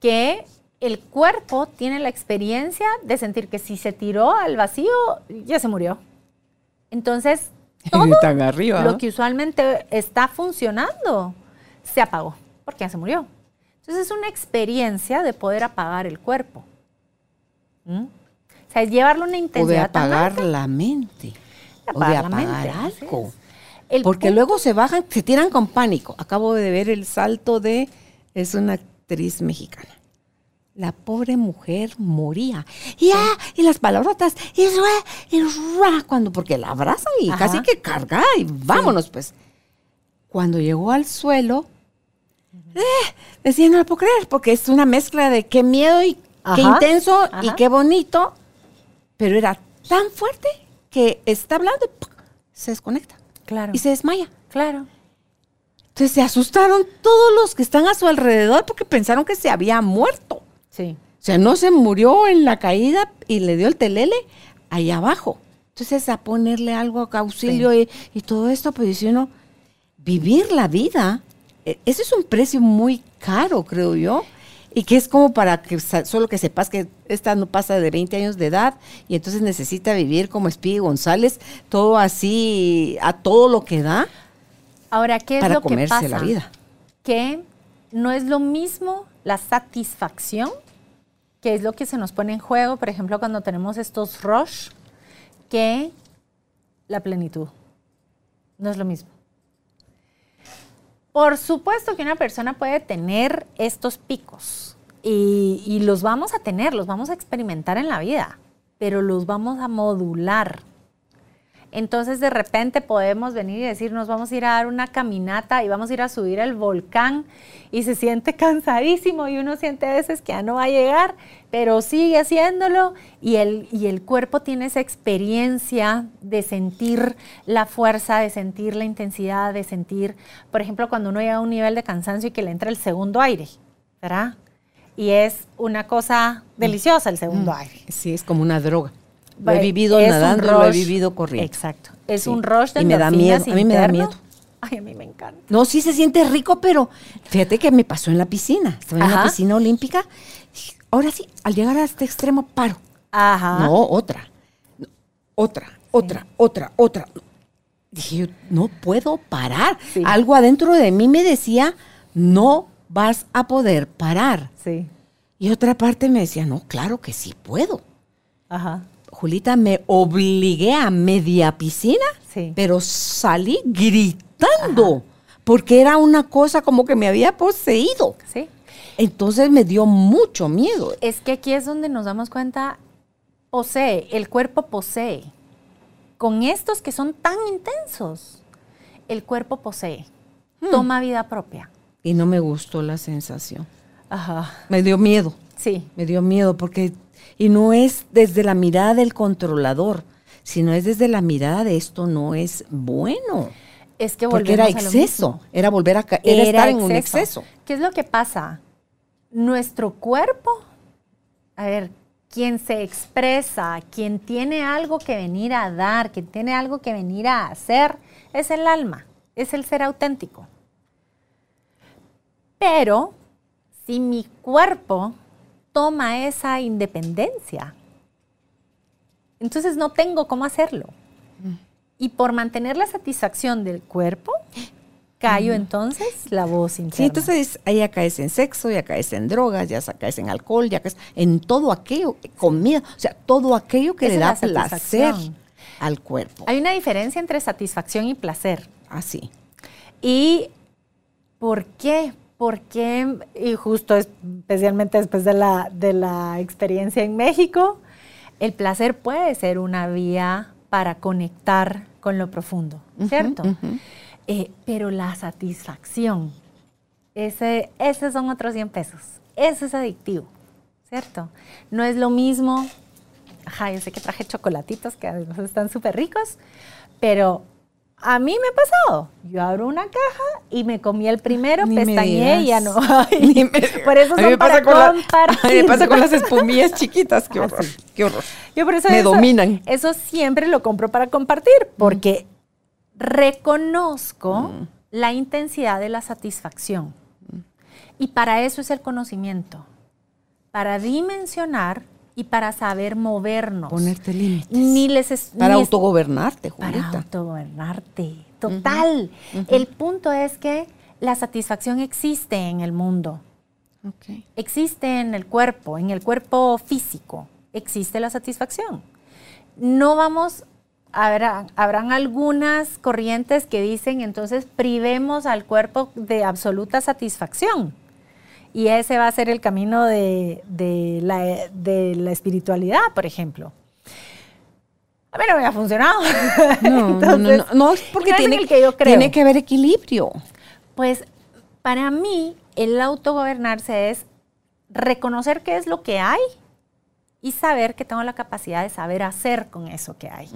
que el cuerpo tiene la experiencia de sentir que si se tiró al vacío, ya se murió. Entonces, todo lo que usualmente está funcionando se apagó, porque ya se murió. Entonces es una experiencia de poder apagar el cuerpo. ¿Mm? O sea, es llevarle una intensidad. O de apagar la mente. o de apagar algo. Porque luego se bajan, se tiran con pánico. Acabo de ver el salto de, es una actriz mexicana. La pobre mujer moría. Y, ah, y las palabrotas, y, y cuando, porque la abrazan y casi que carga y vámonos pues. Cuando llegó al suelo, eh, decía, no lo puedo creer, porque es una mezcla de qué miedo y qué intenso y qué bonito, pero era tan fuerte que está hablando y se desconecta. Claro. Y se desmaya. Claro. Entonces se asustaron todos los que están a su alrededor porque pensaron que se había muerto. Sí. O sea, no se murió en la caída y le dio el telele ahí abajo. Entonces, a ponerle algo a auxilio y, todo esto, pues dice uno, vivir la vida, ese es un precio muy caro, creo yo y que es como para que solo que sepas que esta no pasa de 20 años de edad y entonces necesita vivir como Speedy González, todo así, a todo lo que da. Ahora, ¿qué es para lo comerse que la vida? Que no es lo mismo la satisfacción, que es lo que se nos pone en juego, por ejemplo, cuando tenemos estos rush, que la plenitud. No es lo mismo. Por supuesto que una persona puede tener estos picos y, los vamos a tener, los vamos a experimentar en la vida, pero los vamos a modular. Entonces de repente podemos venir y decir, nos vamos a ir a dar una caminata y vamos a ir a subir el volcán y se siente cansadísimo y uno siente a veces que ya no va a llegar, pero sigue haciéndolo y el, y el cuerpo tiene esa experiencia de sentir la fuerza, de sentir la intensidad, de sentir, por ejemplo, cuando uno llega a un nivel de cansancio y que le entra el segundo aire, ¿verdad? Y es una cosa deliciosa el segundo mm. aire. Sí, es como una droga. Lo he vivido nadando, lo he vivido corriendo. Exacto. Es un rush de Y me da miedo, a mí me da miedo. Ay, a mí me encanta. No, sí se siente rico, pero fíjate que me pasó en la piscina. Estaba en la piscina olímpica. Ahora sí, al llegar a este extremo, paro. Ajá. No, otra. Otra, otra, otra, otra. Dije, yo no puedo parar. Algo adentro de mí me decía, no vas a poder parar. Sí. Y otra parte me decía, no, claro que sí puedo. Ajá. Julita, me obligué a media piscina, pero salí gritando, porque era una cosa como que me había poseído. Sí. Entonces me dio mucho miedo. Es que aquí es donde nos damos cuenta, posee, el cuerpo posee. Con estos que son tan intensos, el cuerpo posee, hmm. toma vida propia. Y no me gustó la sensación. Ajá. Me dio miedo. Sí. Me dio miedo porque y no es desde la mirada del controlador, sino es desde la mirada de esto no es bueno. Es que Porque era exceso, era volver a era, estar en un exceso. ¿Qué es lo que pasa? Nuestro cuerpo, a ver, quien se expresa, quien tiene algo que venir a dar, quien tiene algo que venir a hacer, es el alma, es el ser auténtico. Pero si mi cuerpo toma esa independencia. Entonces no tengo cómo hacerlo. Mm. Y por mantener la satisfacción del cuerpo, callo entonces la voz interna. Sí, entonces ahí ya caes en sexo, ya caes en drogas, ya caes en alcohol, ya caes en todo aquello, comida, o sea, todo aquello que le da placer al cuerpo. Hay una diferencia entre satisfacción y placer. Así. Ah, ¿Y por qué? Porque, y justo especialmente después de la, de la experiencia en México, el placer puede ser una vía para conectar con lo profundo, ¿cierto? Eh, pero la satisfacción, ese, ese son otros 100 pesos. Eso es adictivo, ¿cierto? No es lo mismo, ajá, yo sé que traje chocolatitos que además están súper ricos, pero a mí me ha pasado. Yo abro una caja y me comí el primero, pestañé y ya no. por eso son para compartir. a mí me pasa con las espumillas chiquitas. Qué horror, qué horror. Yo por eso me dominan. Eso siempre lo compro para compartir porque reconozco mm. la intensidad de la satisfacción. Y para eso es el conocimiento. Para dimensionar y para saber movernos. Ponerte límites. Ni les para autogobernarte, Juanita. Para autogobernarte. Total. El punto es que la satisfacción existe en el mundo. Existe en el cuerpo, en el cuerpo físico. Existe la satisfacción. No vamos, habrá, habrán algunas corrientes que dicen entonces privemos al cuerpo de absoluta satisfacción y ese va a ser el camino de, la, espiritualidad, por ejemplo. A mí no me ha funcionado. No, no, no, no, es porque tiene, que yo creo. tiene que haber equilibrio. Pues para mí el autogobernarse es reconocer qué es lo que hay y saber que tengo la capacidad de saber hacer con eso que hay.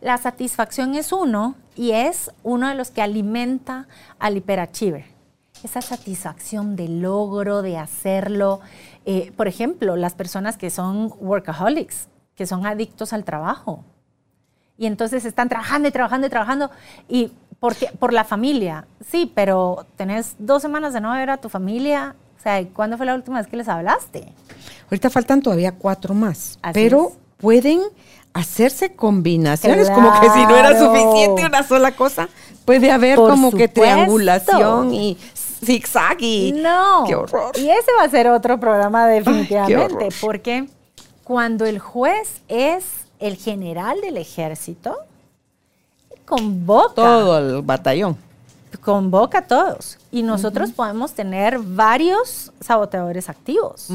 La satisfacción es uno y es uno de los que alimenta al hiperachiever esa satisfacción de logro, de hacerlo. Eh, por ejemplo, las personas que son workaholics, que son adictos al trabajo. Y entonces están trabajando y trabajando y trabajando. Y porque, por la familia, sí, pero tenés dos semanas de no ver a tu familia. O sea, ¿cuándo fue la última vez que les hablaste? Ahorita faltan todavía cuatro más, pero pueden hacerse combinaciones, como que si no era suficiente una sola cosa, puede haber como que triangulación y zigzaggy. No. Qué horror. Y ese va a ser otro programa definitivamente, porque cuando el juez es el general del ejército, convoca. Todo el batallón. Convoca a todos. Y nosotros podemos tener varios saboteadores activos.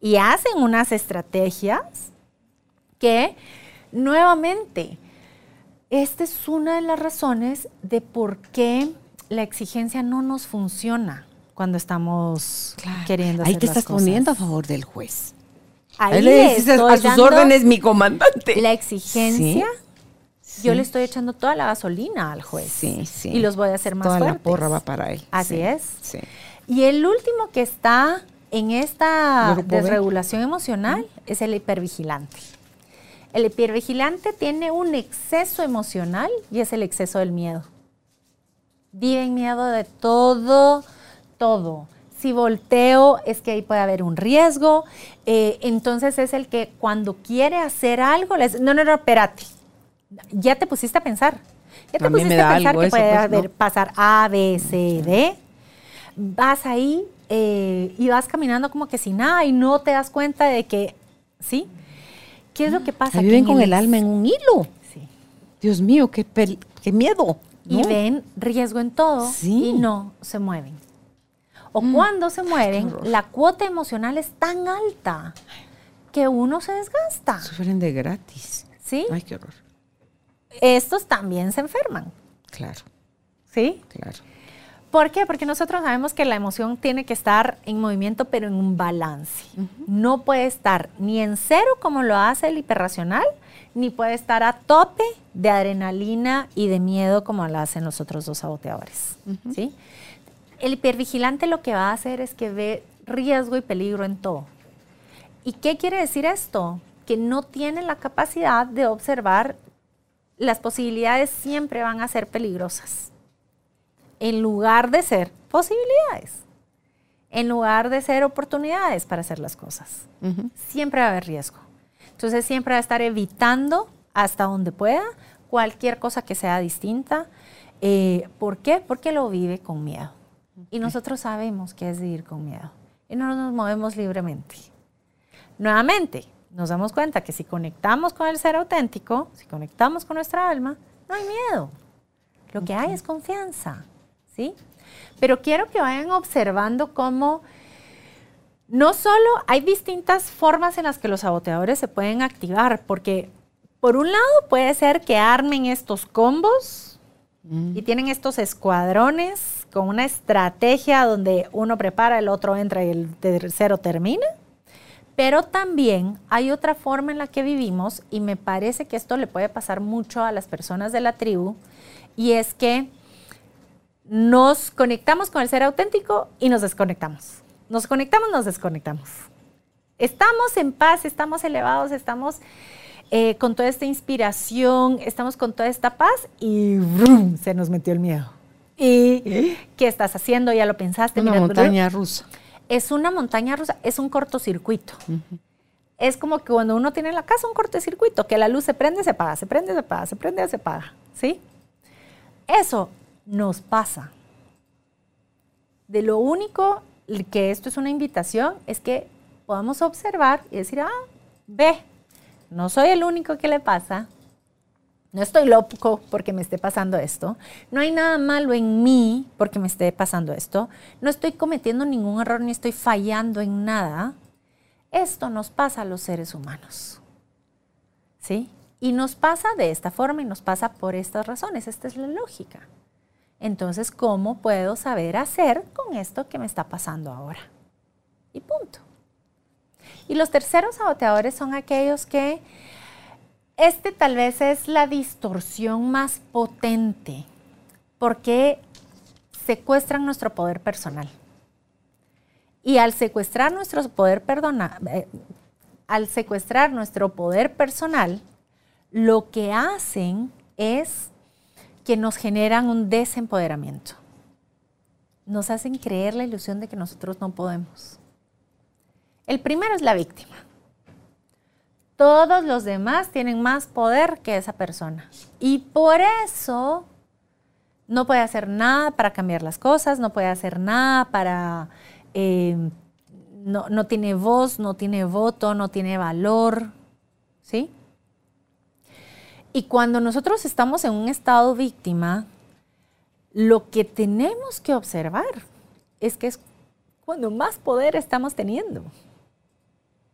Y hacen unas estrategias que, nuevamente, esta es una de las razones de por qué la exigencia no nos funciona cuando estamos queriendo hacer Ahí te estás poniendo a favor del juez. Ahí, le dices a sus órdenes mi comandante. La exigencia, yo le estoy echando toda la gasolina al juez. Sí, sí. Y los voy a hacer más toda fuertes. la porra va para él. Así es. Y el último que está en esta desregulación emocional es el hipervigilante. El hipervigilante tiene un exceso emocional y es el exceso del miedo. Vive en miedo de todo, todo. Si volteo es que ahí puede haber un riesgo. Eh, entonces es el que cuando quiere hacer algo, les, no, no, no, espérate. Ya te pusiste a pensar. Ya te pusiste a pensar que puede pues, pasar A, B, C, D. Vas ahí eh, y vas caminando como que sin nada y no te das cuenta de que, ¿sí? ¿Qué es lo que pasa? viven con el, alma en un hilo. Sí. Dios mío, qué, qué miedo. Y ven riesgo en todo y no se mueven. O mm. cuando se mueven, la cuota emocional es tan alta que uno se desgasta. Sufren de gratis. ¿Sí? Ay, qué horror. Estos también se enferman. Claro. ¿Sí? Claro. ¿Por qué? Porque nosotros sabemos que la emoción tiene que estar en movimiento, pero en un balance. No puede estar ni en cero como lo hace el hiperracional, ni puede estar a tope de adrenalina y de miedo como lo hacen los otros dos saboteadores. ¿sí? El hipervigilante lo que va a hacer es que ve riesgo y peligro en todo. ¿Y qué quiere decir esto? Que no tiene la capacidad de observar las posibilidades siempre van a ser peligrosas en lugar de ser posibilidades, en lugar de ser oportunidades para hacer las cosas. Siempre va a haber riesgo. Entonces siempre va a estar evitando hasta donde pueda cualquier cosa que sea distinta. Eh, ¿Por qué? Porque lo vive con miedo. Y nosotros sabemos qué es vivir con miedo. Y no nos movemos libremente. Nuevamente, nos damos cuenta que si conectamos con el ser auténtico, si conectamos con nuestra alma, no hay miedo. Lo que hay es confianza. Pero quiero que vayan observando cómo no solo hay distintas formas en las que los saboteadores se pueden activar, porque por un lado puede ser que armen estos combos mm. y tienen estos escuadrones con una estrategia donde uno prepara, el otro entra y el tercero termina. Pero también hay otra forma en la que vivimos y me parece que esto le puede pasar mucho a las personas de la tribu y es que nos conectamos con el ser auténtico y nos desconectamos. Nos conectamos, nos desconectamos. Estamos en paz, estamos elevados, estamos eh, con toda esta inspiración, estamos con toda esta paz y se nos metió el miedo. ¿Y ¿Eh? qué estás haciendo? Ya lo pensaste. Una montaña rusa. Es una montaña rusa, es un cortocircuito. Es como que cuando uno tiene en la casa un cortocircuito, que la luz se prende, se apaga, se prende, se apaga, se prende, se apaga. ¿Sí? Eso nos pasa. De lo único que esto es una invitación es que podamos observar y decir, ah, ve, no soy el único que le pasa, no estoy loco porque me esté pasando esto, no hay nada malo en mí porque me esté pasando esto, no estoy cometiendo ningún error ni estoy fallando en nada. Esto nos pasa a los seres humanos. ¿Sí? Y nos pasa de esta forma y nos pasa por estas razones. Esta es la lógica. Entonces, ¿cómo puedo saber hacer con esto que me está pasando ahora? Y punto. Y los terceros saboteadores son aquellos que, este tal vez es la distorsión más potente, porque secuestran nuestro poder personal. Y al secuestrar nuestro poder, perdona, eh, al secuestrar nuestro poder personal, lo que hacen es que nos generan un desempoderamiento. Nos hacen creer la ilusión de que nosotros no podemos. El primero es la víctima. Todos los demás tienen más poder que esa persona. Y por eso No puede hacer nada para cambiar las cosas, no puede hacer nada para... Eh, no, no tiene voz, no tiene voto, no tiene valor, ¿sí? Y cuando nosotros estamos en un estado víctima, lo que tenemos que observar es que es cuando más poder estamos teniendo.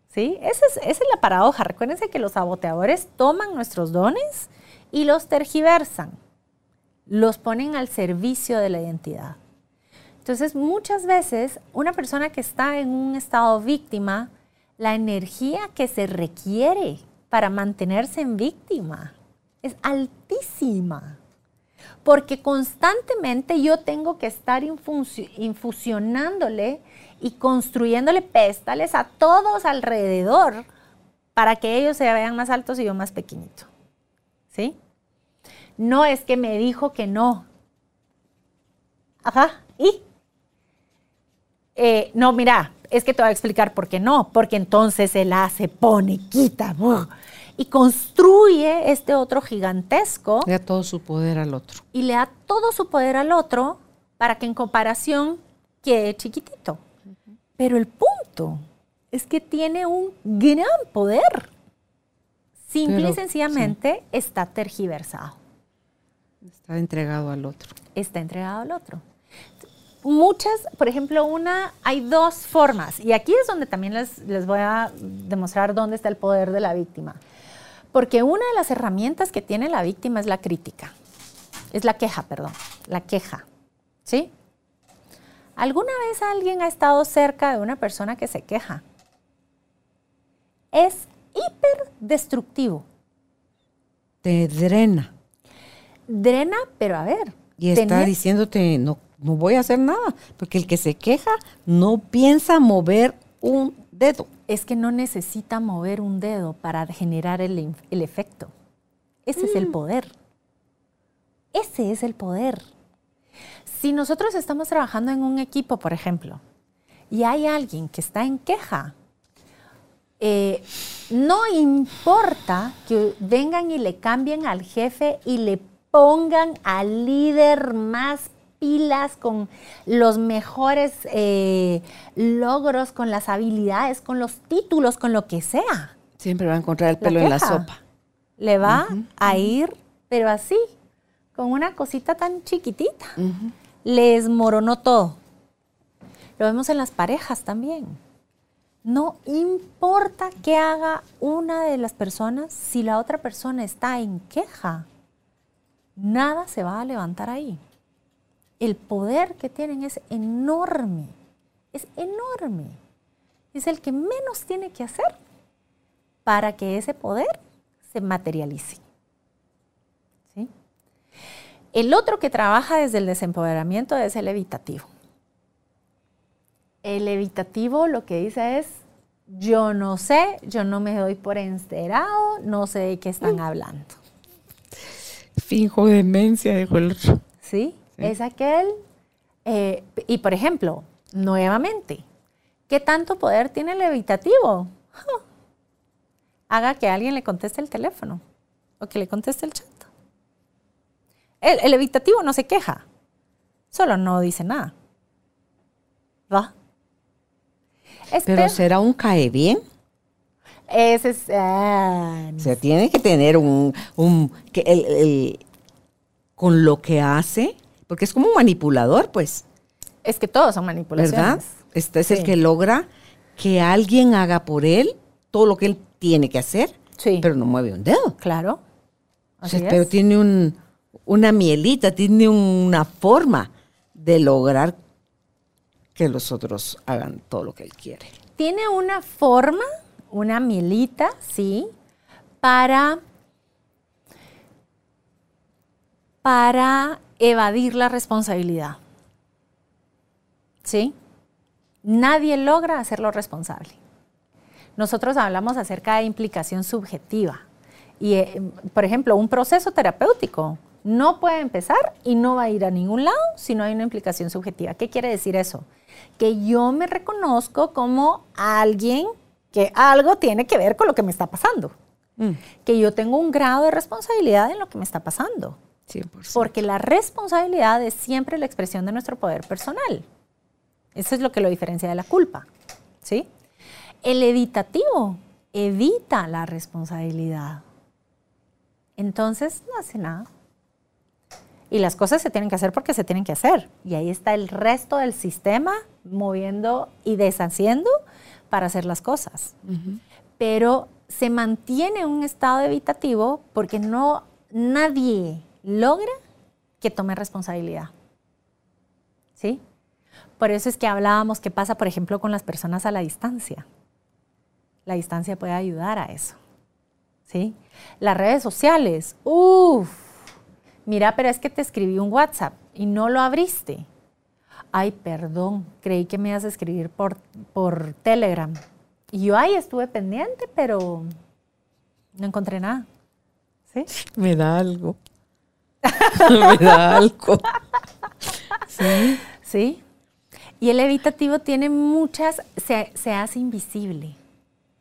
¿Sí? Esa es, esa es la paradoja. Recuérdense que los saboteadores toman nuestros dones y los tergiversan, los ponen al servicio de la identidad. Entonces, muchas veces una persona que está en un estado víctima, la energía que se requiere para mantenerse en víctima es altísima. Porque constantemente yo tengo que estar infusionándole y construyéndole péstales a todos alrededor para que ellos se vean más altos y yo más pequeñito. ¿Sí? No es que me dijo que no. Ajá, ¿y? Eh, no, mira, es que te voy a explicar por qué no, porque entonces él hace, pone, quita, y construye este otro gigantesco. Le da todo su poder al otro. Y le da todo su poder al otro para que en comparación quede chiquitito. Pero el punto es que tiene un gran poder. Simple y sencillamente está tergiversado. Está entregado al otro. Está entregado al otro. Muchas, por ejemplo, una, hay dos formas, y aquí es donde también les, les voy a demostrar dónde está el poder de la víctima. Porque una de las herramientas que tiene la víctima es la crítica. Es la queja, perdón. La queja. ¿Sí? ¿Alguna vez alguien ha estado cerca de una persona que se queja? Es hiper destructivo. Te drena. Drena, pero a ver. Y está diciéndote, no, no voy a hacer nada, porque el que se queja no piensa mover un dedo es que no necesita mover un dedo para generar el, efecto. Ese es el mm. poder. Ese es el poder. Si nosotros estamos trabajando en un equipo, por ejemplo, y hay alguien que está en queja, eh, no importa que vengan y le cambien al jefe y le pongan al líder más con los mejores eh, logros, con las habilidades, con los títulos, con lo que sea. Siempre va a encontrar el pelo en la sopa. Le va a ir, pero así, con una cosita tan chiquitita. Le desmoronó todo. Lo vemos en las parejas también. No importa qué haga una de las personas, si la otra persona está en queja, nada se va a levantar ahí el poder que tienen es enorme, es enorme. Es el que menos tiene que hacer para que ese poder se materialice. El otro que trabaja desde el desempoderamiento es el evitativo. El evitativo lo que dice es, yo no sé, yo no me doy por enterado, no sé de qué están hablando. Finjo demencia, dijo el otro. ¿Sí? Es aquel, eh, y por ejemplo, nuevamente, ¿qué tanto poder tiene el evitativo? Haga que alguien le conteste el teléfono o que le conteste el chat. El, evitativo no se queja, solo no dice nada. ¿Va? Pero será un cae bien. Ese es. Ah, Se tiene que tener un. un que el, con lo que hace, porque es como un manipulador, pues. Es que todos son manipulaciones. ¿Verdad? Este es el que logra que alguien haga por él todo lo que él tiene que hacer, sí. pero no mueve un dedo. Claro. pero tiene un, una mielita, tiene una forma de lograr que los otros hagan todo lo que él quiere. Tiene una forma, una mielita, sí, para para evadir la responsabilidad. ¿Sí? Nadie logra hacerlo responsable. Nosotros hablamos acerca de implicación subjetiva. Y, eh, por ejemplo, un proceso terapéutico no puede empezar y no va a ir a ningún lado si no hay una implicación subjetiva. ¿Qué quiere decir eso? Que yo me reconozco como alguien que algo tiene que ver con lo que me está pasando. Mm. Que yo tengo un grado de responsabilidad en lo que me está pasando. 100%. Porque la responsabilidad es siempre la expresión de nuestro poder personal. Eso es lo que lo diferencia de la culpa. ¿sí? El evitativo evita la responsabilidad. Entonces no hace nada. Y las cosas se tienen que hacer porque se tienen que hacer. Y ahí está el resto del sistema moviendo y deshaciendo para hacer las cosas. Pero se mantiene un estado evitativo porque no nadie logra que tome responsabilidad. ¿Sí? Por eso es que hablábamos qué pasa, por ejemplo, con las personas a la distancia. La distancia puede ayudar a eso. ¿Sí? Las redes sociales, uff, mira, pero es que te escribí un WhatsApp y no lo abriste. Ay, perdón, creí que me ibas a escribir por, por Telegram. Y yo, ay, estuve pendiente, pero no encontré nada. ¿Sí? Me da algo. me da algo. Sí. Sí. Y el evitativo tiene muchas, se, se hace invisible.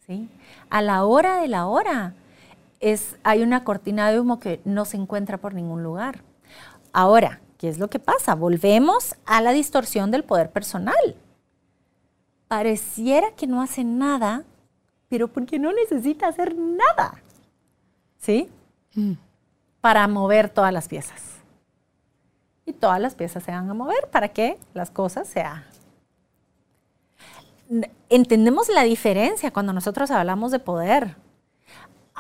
¿sí? A la hora de la hora es, hay una cortina de humo que no se encuentra por ningún lugar. Ahora, ¿qué es lo que pasa? Volvemos a la distorsión del poder personal. Pareciera que no hace nada, pero porque no necesita hacer nada. ¿Sí? Mm. Para mover todas las piezas. Y todas las piezas se van a mover para que las cosas sean entendemos la diferencia cuando nosotros hablamos de poder.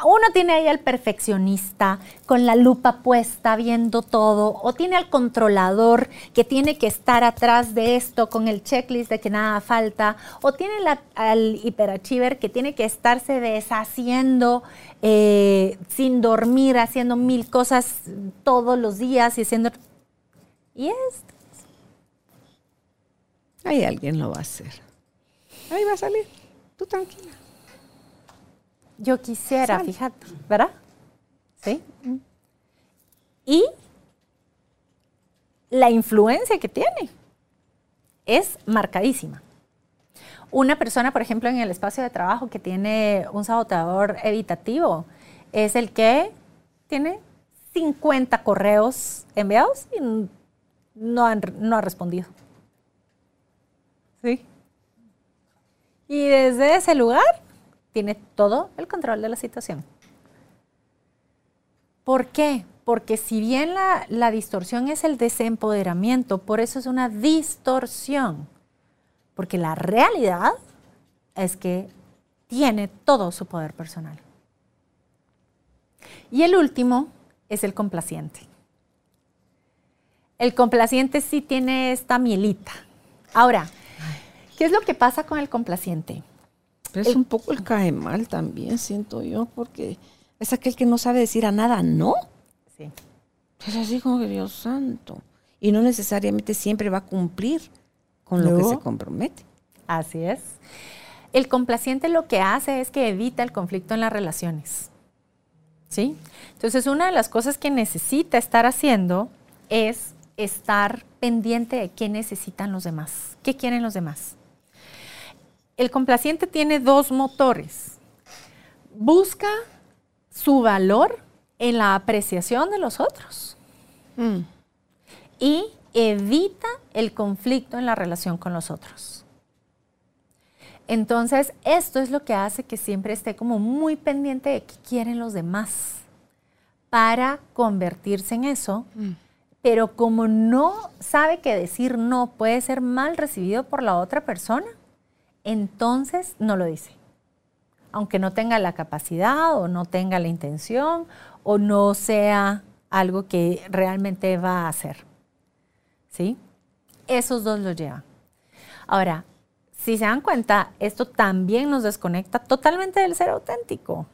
Uno tiene ahí al perfeccionista con la lupa puesta viendo todo, o tiene al controlador que tiene que estar atrás de esto con el checklist de que nada falta, o tiene al hiperachiever que tiene que estarse deshaciendo eh, sin dormir, haciendo mil cosas todos los días y haciendo... Y es... Ahí alguien lo va a hacer. Ahí va a salir. Tú tranquila. Yo quisiera, fíjate, ¿verdad? ¿Sí? Y la influencia que tiene es marcadísima. Una persona, por ejemplo, en el espacio de trabajo que tiene un saboteador evitativo es el que tiene 50 correos enviados y no, no ha respondido. ¿Sí? Y desde ese lugar tiene todo el control de la situación. ¿Por qué? Porque si bien la, distorsión es el desempoderamiento, por eso es una distorsión. Porque la realidad es que tiene todo su poder personal. Y el último es el complaciente. El complaciente sí tiene esta mielita. Ahora, ¿Qué es lo que pasa con el complaciente? Es un poco el cae mal también, siento yo, porque es aquel que no sabe decir a nada no. Sí. Es así como que Dios santo. Y no necesariamente siempre va a cumplir con lo que se compromete. Así es. El complaciente lo que hace es que evita el conflicto en las relaciones. ¿Sí? Entonces, una de las cosas que necesita estar haciendo es estar pendiente de qué necesitan los demás, qué quieren los demás el complaciente tiene dos motores. Busca su valor en la apreciación de los otros mm. y evita el conflicto en la relación con los otros. Entonces, esto es lo que hace que siempre esté como muy pendiente de qué quieren los demás para convertirse en eso. Mm. Pero como no sabe que decir no puede ser mal recibido por la otra persona, entonces no lo dice. Aunque no tenga la capacidad o no tenga la intención o no sea algo que realmente va a hacer. ¿Sí? Esos dos lo llevan. Ahora, si se dan cuenta, esto también nos desconecta totalmente del ser auténtico.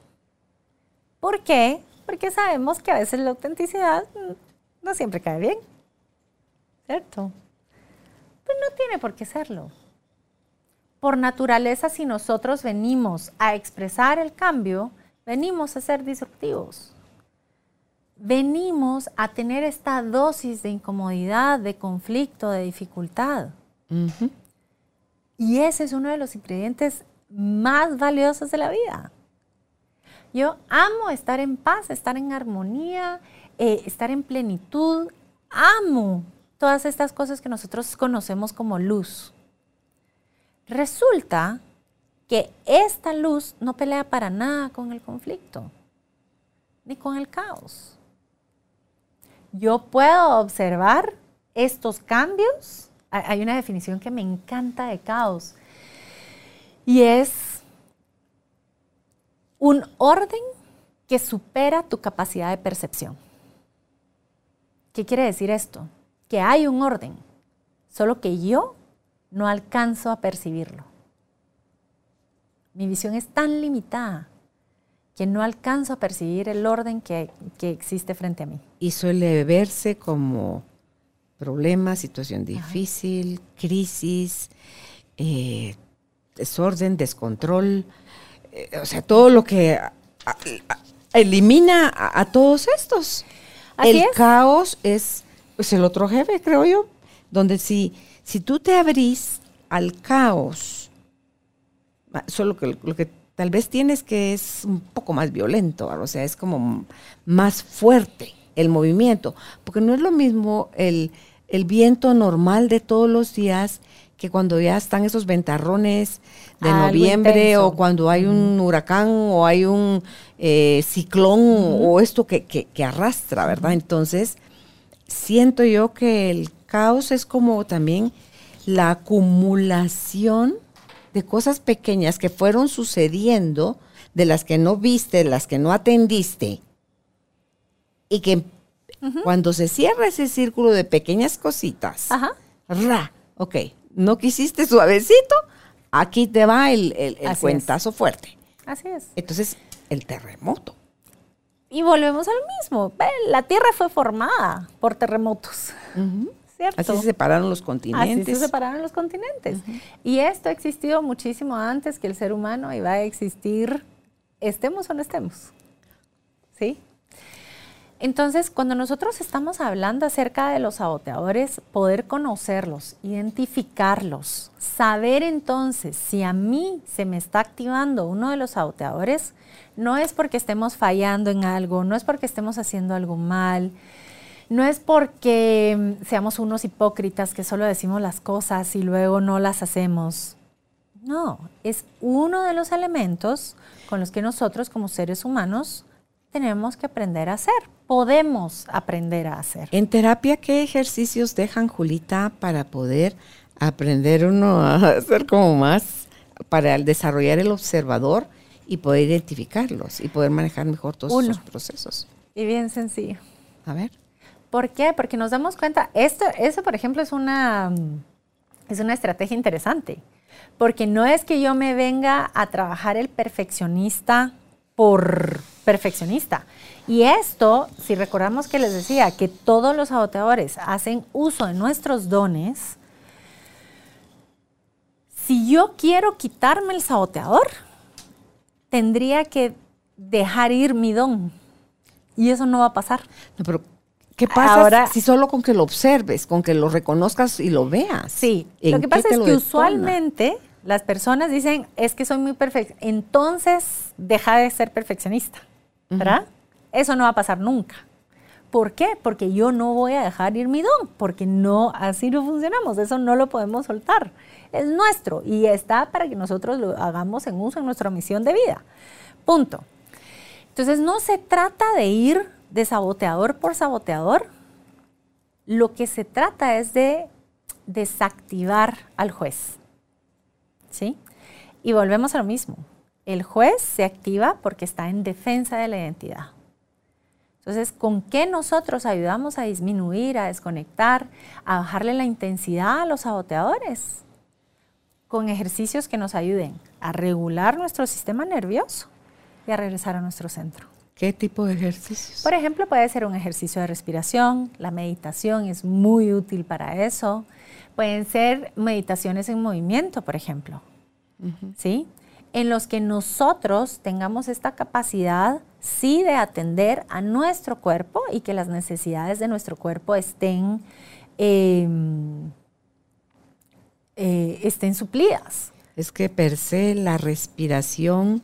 ¿Por qué? Porque sabemos que a veces la autenticidad no siempre cae bien. ¿Cierto? Pues no tiene por qué serlo por naturaleza, si nosotros venimos a expresar el cambio, venimos a ser disruptivos. Venimos a tener esta dosis de incomodidad, de conflicto, de dificultad. Y ese es uno de los ingredientes más valiosos de la vida. Yo amo estar en paz, estar en armonía, eh, estar en plenitud. Amo todas estas cosas que nosotros conocemos como luz. Resulta que esta luz no pelea para nada con el conflicto, ni con el caos. Yo puedo observar estos cambios. Hay una definición que me encanta de caos y es un orden que supera tu capacidad de percepción. ¿Qué quiere decir esto? Que hay un orden, solo que yo no alcanzo a percibirlo. Mi visión es tan limitada que no alcanzo a percibir el orden que, existe frente a mí. Y suele verse como problema, situación difícil, crisis, eh, desorden, descontrol, eh, o sea, todo lo que elimina a, todos estos. el caos es pues, el otro jefe, creo yo, donde si, si tú te abrís al caos, solo que lo que tal vez tienes que es un poco más violento, o sea, es como más fuerte el movimiento, porque no es lo mismo el, el viento normal de todos los días que cuando ya están esos ventarrones de noviembre o cuando hay un huracán o hay un eh, ciclón o esto que, que, arrastra, ¿verdad? Entonces, siento yo que el caos es como también la acumulación de cosas pequeñas que fueron sucediendo, de las que no viste, de las que no atendiste, y que cuando se cierra ese círculo de pequeñas cositas, ra, ok, no quisiste suavecito, aquí te va el, el, cuentazo fuerte. Así es. Entonces, el terremoto. Y volvemos al mismo. La Tierra fue formada por terremotos. ¿Cierto? Así se separaron los continentes. Así se separaron los continentes. Y esto ha existido muchísimo antes que el ser humano y va a existir, estemos o no estemos. ¿Sí? Entonces, cuando nosotros estamos hablando acerca de los saboteadores, poder conocerlos, identificarlos, saber entonces si a mí se me está activando uno de los saboteadores, no es porque estemos fallando en algo, no es porque estemos haciendo algo mal, no es porque seamos unos hipócritas que solo decimos las cosas y luego no las hacemos. No, es uno de los elementos con los que nosotros como seres humanos tenemos que aprender a hacer, podemos aprender a hacer. En terapia, ¿qué ejercicios dejan, Julita, para poder aprender uno a hacer como más, para desarrollar el observador y poder identificarlos y poder manejar mejor todos esos procesos? Y bien sencillo. A ver. ¿Por qué? Porque nos damos cuenta, esto, eso por ejemplo es una, es una estrategia interesante, porque no es que yo me venga a trabajar el perfeccionista por perfeccionista. Y esto, si recordamos que les decía que todos los saboteadores hacen uso de nuestros dones, si yo quiero quitarme el saboteador, tendría que dejar ir mi don. Y eso no va a pasar. pero ¿qué pasa Ahora, si solo con que lo observes, con que lo reconozcas y lo veas? Sí, lo que pasa es que usualmente las personas dicen, es que soy muy perfecta. Entonces, deja de ser perfeccionista, ¿verdad? Eso no va a pasar nunca. ¿Por qué? Porque yo no voy a dejar ir mi don, porque no, así no funcionamos, eso no lo podemos soltar. Es nuestro y está para que nosotros lo hagamos en uso en nuestra misión de vida. Punto. Entonces, no se trata de ir de saboteador por saboteador, lo que se trata es de desactivar al juez. ¿sí? Y volvemos a lo mismo. El juez se activa porque está en defensa de la identidad. Entonces, ¿con qué nosotros ayudamos a disminuir, a desconectar, a bajarle la intensidad a los saboteadores? Con ejercicios que nos ayuden a regular nuestro sistema nervioso y a regresar a nuestro centro. ¿Qué tipo de ejercicios? Por ejemplo, puede ser un ejercicio de respiración, la meditación es muy útil para eso. Pueden ser meditaciones en movimiento, por ejemplo, ¿sí? En los que nosotros tengamos esta capacidad, sí, de atender a nuestro cuerpo y que las necesidades de nuestro cuerpo estén, em, eh, estén suplidas. Es que per se la respiración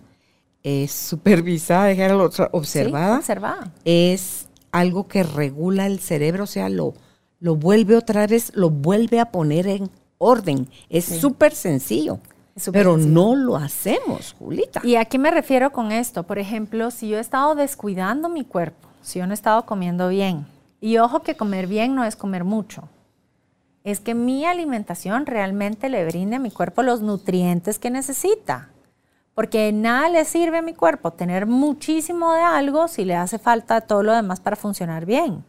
es supervisada, dejar observada, observada, es algo que regula el cerebro, o sea, lo, lo vuelve otra vez, lo vuelve a poner en orden. Es súper sencillo. Pero no lo hacemos, Julita. ¿Y a qué me refiero con esto? Por ejemplo, si yo he estado descuidando mi cuerpo, si yo no he estado comiendo bien, y ojo que comer bien no es comer mucho, es que mi alimentación realmente le brinde a mi cuerpo los nutrientes que necesita. Porque nada le sirve a mi cuerpo tener muchísimo de algo si le hace falta todo lo demás para funcionar bien.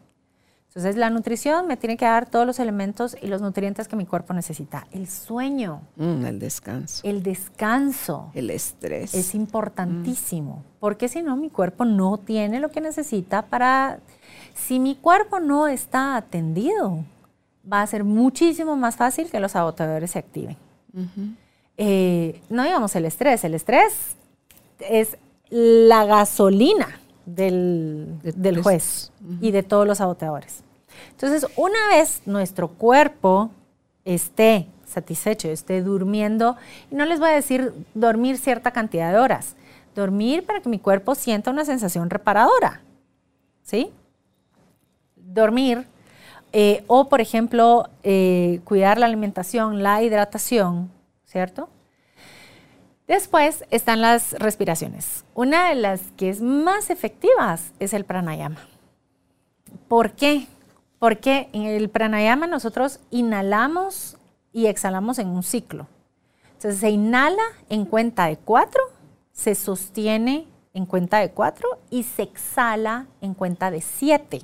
Entonces la nutrición me tiene que dar todos los elementos y los nutrientes que mi cuerpo necesita. El sueño. Mm, el descanso. El descanso. El estrés. Es importantísimo. Porque si no, mi cuerpo no tiene lo que necesita para... Si mi cuerpo no está atendido, va a ser muchísimo más fácil que los sabotadores se activen. Eh, no digamos el estrés, el estrés es la gasolina del, juez y de todos los saboteadores. Entonces, una vez nuestro cuerpo esté satisfecho, esté durmiendo, y no les voy a decir dormir cierta cantidad de horas, dormir para que mi cuerpo sienta una sensación reparadora, ¿sí? Dormir eh, o, por ejemplo, eh, cuidar la alimentación, la hidratación, ¿cierto? Después están las respiraciones. Una de las que es más efectivas es el pranayama. ¿Por qué? Porque en el pranayama nosotros inhalamos y exhalamos en un ciclo. Entonces se inhala en cuenta de cuatro, se sostiene en cuenta de cuatro y se exhala en cuenta de siete.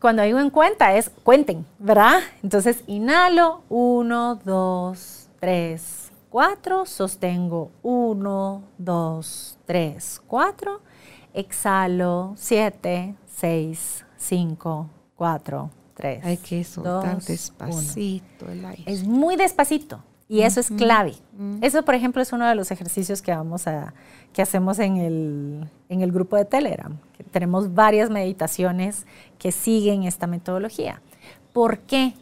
Cuando digo en cuenta es cuenten, ¿verdad? Entonces inhalo, uno, dos, tres, cuatro, sostengo, uno, dos, tres, cuatro, exhalo, siete, seis, cinco, cuatro, tres. Hay que soltar despacito el aire. Es muy despacito. Y eso es clave. Eso, por ejemplo, es uno de los ejercicios que vamos a, que hacemos en el, en el grupo de Telegram. tenemos varias meditaciones que siguen esta metodología. ¿Por qué?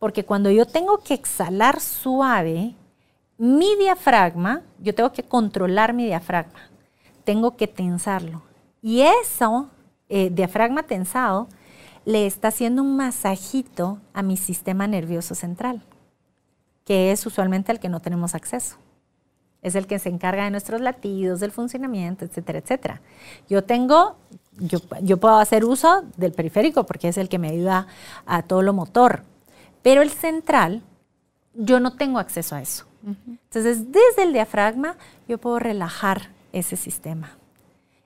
Porque cuando yo tengo que exhalar suave, mi diafragma, yo tengo que controlar mi diafragma, tengo que tensarlo. Y eso, eh, diafragma tensado, le está haciendo un masajito a mi sistema nervioso central que es usualmente el que no tenemos acceso. Es el que se encarga de nuestros latidos, del funcionamiento, etcétera, etcétera. Yo tengo, yo, yo puedo hacer uso del periférico porque es el que me ayuda a todo lo motor, pero el central, yo no tengo acceso a eso. Entonces, desde el diafragma, yo puedo relajar ese sistema.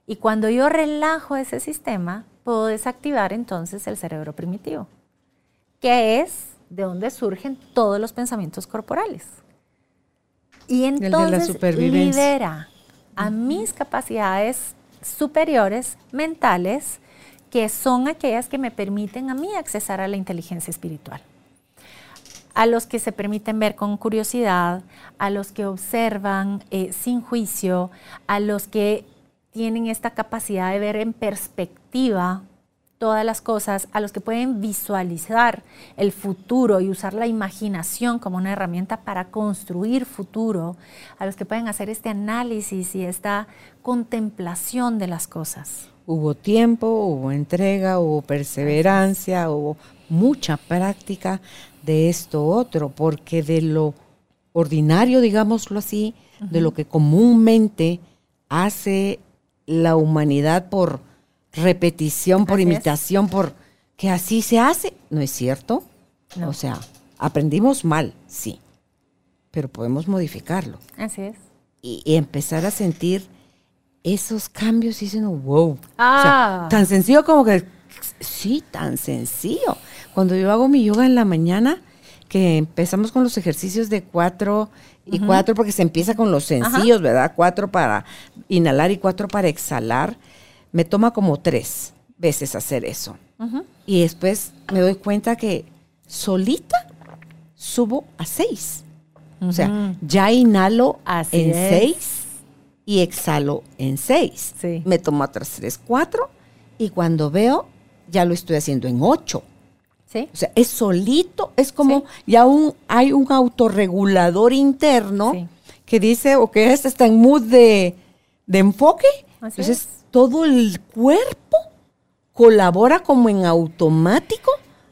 Y cuando yo relajo ese sistema, puedo desactivar entonces el cerebro primitivo, que es de dónde surgen todos los pensamientos corporales. Y entonces libera a mis capacidades superiores mentales, que son aquellas que me permiten a mí accesar a la inteligencia espiritual. A los que se permiten ver con curiosidad, a los que observan eh, sin juicio, a los que tienen esta capacidad de ver en perspectiva todas las cosas, a los que pueden visualizar el futuro y usar la imaginación como una herramienta para construir futuro, a los que pueden hacer este análisis y esta contemplación de las cosas. Hubo tiempo, hubo entrega, hubo perseverancia, hubo mucha práctica de esto otro, porque de lo ordinario, digámoslo así, de lo que comúnmente hace la humanidad por repetición, por imitación, por que así se hace. ¿No es cierto? O sea, aprendimos mal, sí, pero podemos modificarlo. Así es. Y, empezar a sentir esos cambios y diciendo, wow. Ah. tan sencillo como que, sí, tan sencillo. Cuando yo hago mi yoga en la mañana, que empezamos con los ejercicios de cuatro y cuatro, porque se empieza con los sencillos, ¿verdad? Cuatro para inhalar y cuatro para exhalar me toma como tres veces hacer eso. Y después me doy cuenta que solita subo a seis. O sea, ya inhalo en seis y exhalo en seis. Me tomo otras tres, cuatro y cuando veo ya lo estoy haciendo en ocho. ¿Sí? O sea, es solito, es como ya un, hay un autorregulador interno que dice, ok, este está en mood de, de enfoque. Entonces todo el cuerpo colabora como en automático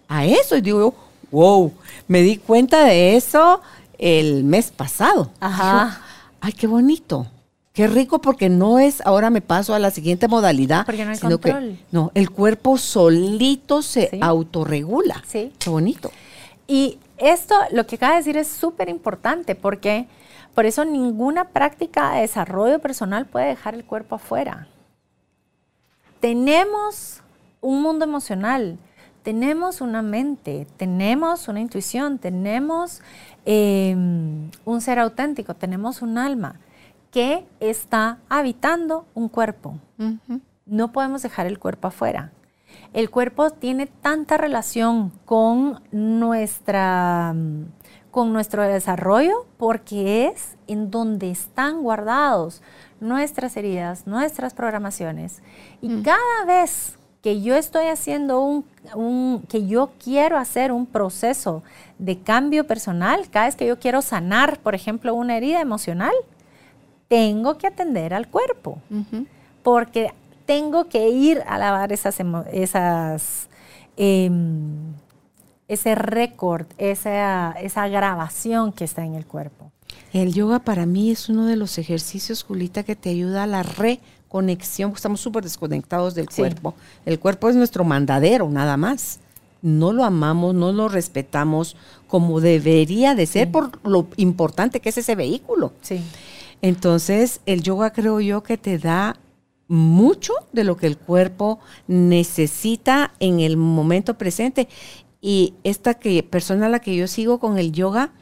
a eso. Y digo, wow, me di cuenta de eso el mes pasado. Ajá. Ay, qué bonito. Qué rico porque no es ahora me paso a la siguiente modalidad, porque no hay sino control. que no, el cuerpo solito se autorregula. Sí. Qué bonito. Y esto, lo que acaba de decir es súper importante porque por eso ninguna práctica de desarrollo personal puede dejar el cuerpo afuera. Tenemos un mundo emocional, tenemos una mente, tenemos una intuición, tenemos em, un ser auténtico, tenemos un alma que está habitando un cuerpo. No podemos dejar el cuerpo afuera. El cuerpo tiene tanta relación con nuestra con nuestro desarrollo porque es en donde están guardados nuestras heridas, nuestras programaciones. Y mm. cada vez que yo estoy haciendo un, que yo quiero hacer un proceso de cambio personal, cada vez que yo quiero sanar, por ejemplo, una herida emocional, tengo que atender al cuerpo. Porque tengo que ir a lavar esas, esas em, ese récord, esa, esa grabación que está en el cuerpo. El yoga para mí es uno de los ejercicios, Julita, que te ayuda a la reconexión. Estamos súper desconectados del cuerpo. El cuerpo es nuestro mandadero, nada más. No lo amamos, no lo respetamos como debería de ser por lo importante que es ese vehículo. Sí. Entonces, el yoga creo yo que te da mucho de lo que el cuerpo necesita en el momento presente y esta que, persona a la que yo sigo con el yoga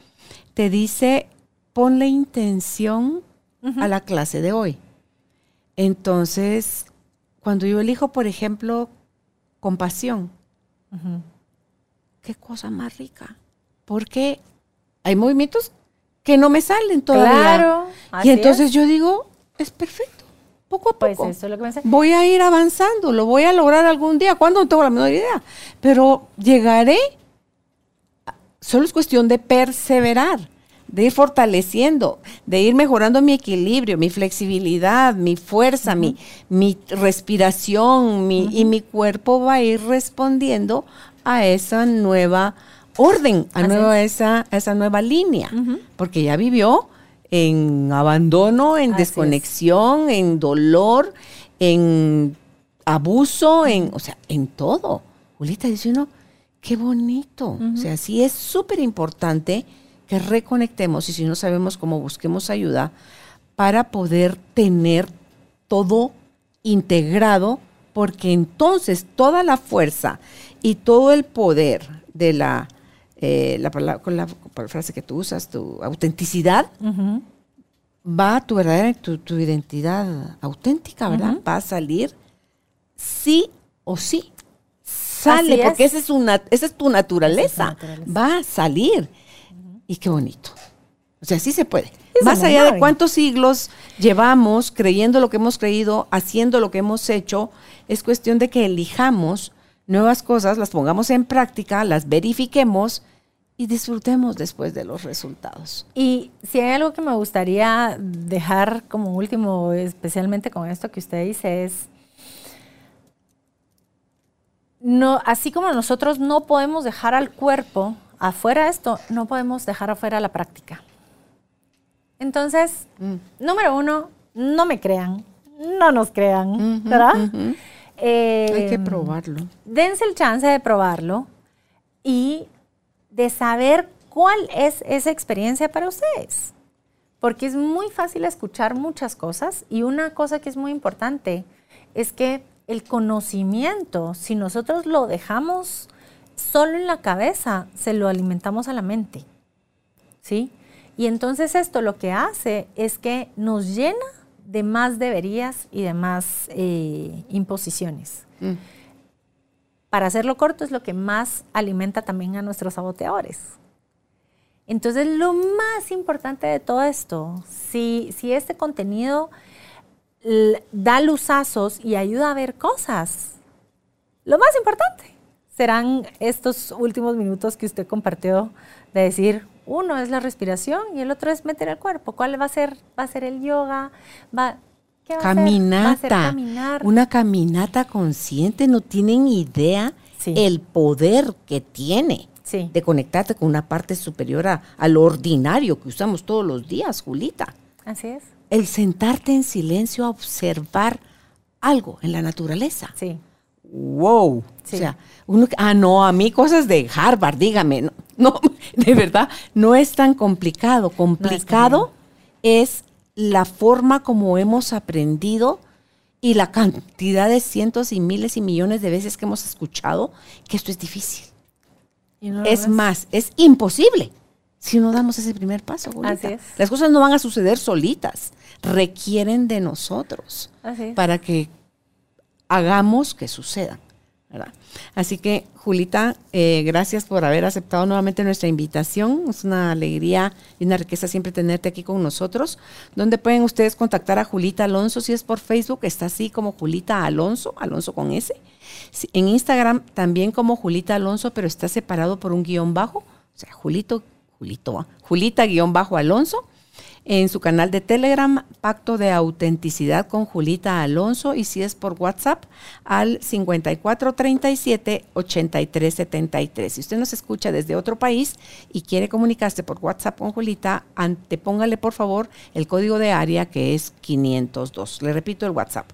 te dice, ponle intención a la clase de hoy. Entonces, cuando yo elijo, por ejemplo, compasión, qué cosa más rica. Porque hay movimientos que no me salen todavía. Claro. Y entonces yo digo, es perfecto poco a pues poco. Pues eso es lo que voy a ir avanzando, lo voy a lograr algún día. ¿Cuándo? No tengo la menor idea. Pero llegaré. Solo es cuestión de perseverar, de ir fortaleciendo, de ir mejorando mi equilibrio, mi flexibilidad, mi fuerza, mi, mi, respiración, mi, y mi cuerpo va a ir respondiendo a esa nueva orden, a, nueva, esa, esa nueva línea, porque ya vivió en abandono, en desconexión, en dolor, en abuso, en, o sea, en todo. Julita dice uno, qué bonito. O sea, sí es súper importante que reconectemos y si no sabemos cómo busquemos ayuda para poder tener todo integrado, porque entonces toda la fuerza y todo el poder de la eh, la, palabra, con la, frase que tú usas, tu autenticidad, va a tu verdadera, tu, identidad auténtica, ¿verdad? Va a salir sí o sí. Sale, porque esa es, una, esa es tu naturaleza. Va a salir. Y qué bonito. O sea, sí se puede. Más allá de cuántos siglos llevamos creyendo lo que hemos creído, haciendo lo que hemos hecho, es cuestión de que elijamos nuevas cosas, las pongamos en práctica, las verifiquemos y disfrutemos después de los resultados. Y si hay algo que me gustaría dejar como último, especialmente con esto que usted dice, es, no, así como nosotros no podemos dejar al cuerpo afuera esto, no podemos dejar afuera la práctica. Entonces, mm. número uno, no me crean, no nos crean, ¿verdad? Eh, hay que probarlo. Dense el chance de probarlo y de saber cuál es esa experiencia para ustedes. Porque es muy fácil escuchar muchas cosas y una cosa que es muy importante es que el conocimiento, si nosotros lo dejamos solo en la cabeza, se lo alimentamos a la mente. ¿Sí? Y entonces esto lo que hace es que nos llena de más deberías y de más eh, imposiciones. Mm para hacerlo corto, es lo que más alimenta también a nuestros saboteadores. Entonces, lo más importante de todo esto, si, si este contenido da luzazos y ayuda a ver cosas, lo más importante serán estos últimos minutos que usted compartió de decir, uno es la respiración y el otro es meter el cuerpo. ¿Cuál va a ser? Va a ser el yoga, va caminata, una caminata consciente, no tienen idea el poder que tiene de conectarte con una parte superior a, lo ordinario que usamos todos los días, Julita. Así es. El sentarte en silencio a observar algo en la naturaleza. Sí. Wow. O sea, uno, ah, no, a mí cosas de Harvard, dígame. No, de verdad, no es tan complicado. Complicado es la forma como hemos aprendido y la cantidad de cientos y miles y millones de veces que hemos escuchado que esto es difícil. es más, es imposible si no damos ese primer paso. Así es. Las cosas no van a suceder solitas, requieren de nosotros para que hagamos que sucedan. Así que, Julita, eh, gracias por haber aceptado nuevamente nuestra invitación. Es una alegría y una riqueza siempre tenerte aquí con nosotros. ¿Dónde pueden ustedes contactar a Julita Alonso? Si es por Facebook, está así como Julita Alonso, Alonso con S. En Instagram también como Julita Alonso, pero está separado por un guion bajo. O sea, Julito, Julito, Julita guion bajo Alonso en su canal de Telegram, Pacto de Autenticidad con Julita Alonso, y si es por WhatsApp, al 5437-8373. Si usted nos escucha desde otro país y quiere comunicarse por WhatsApp con Julita, antepóngale por favor el código de área que es 502. Le repito el WhatsApp,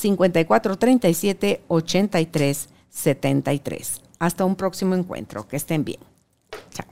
5437-8373. Hasta un próximo encuentro. Que estén bien. Chao.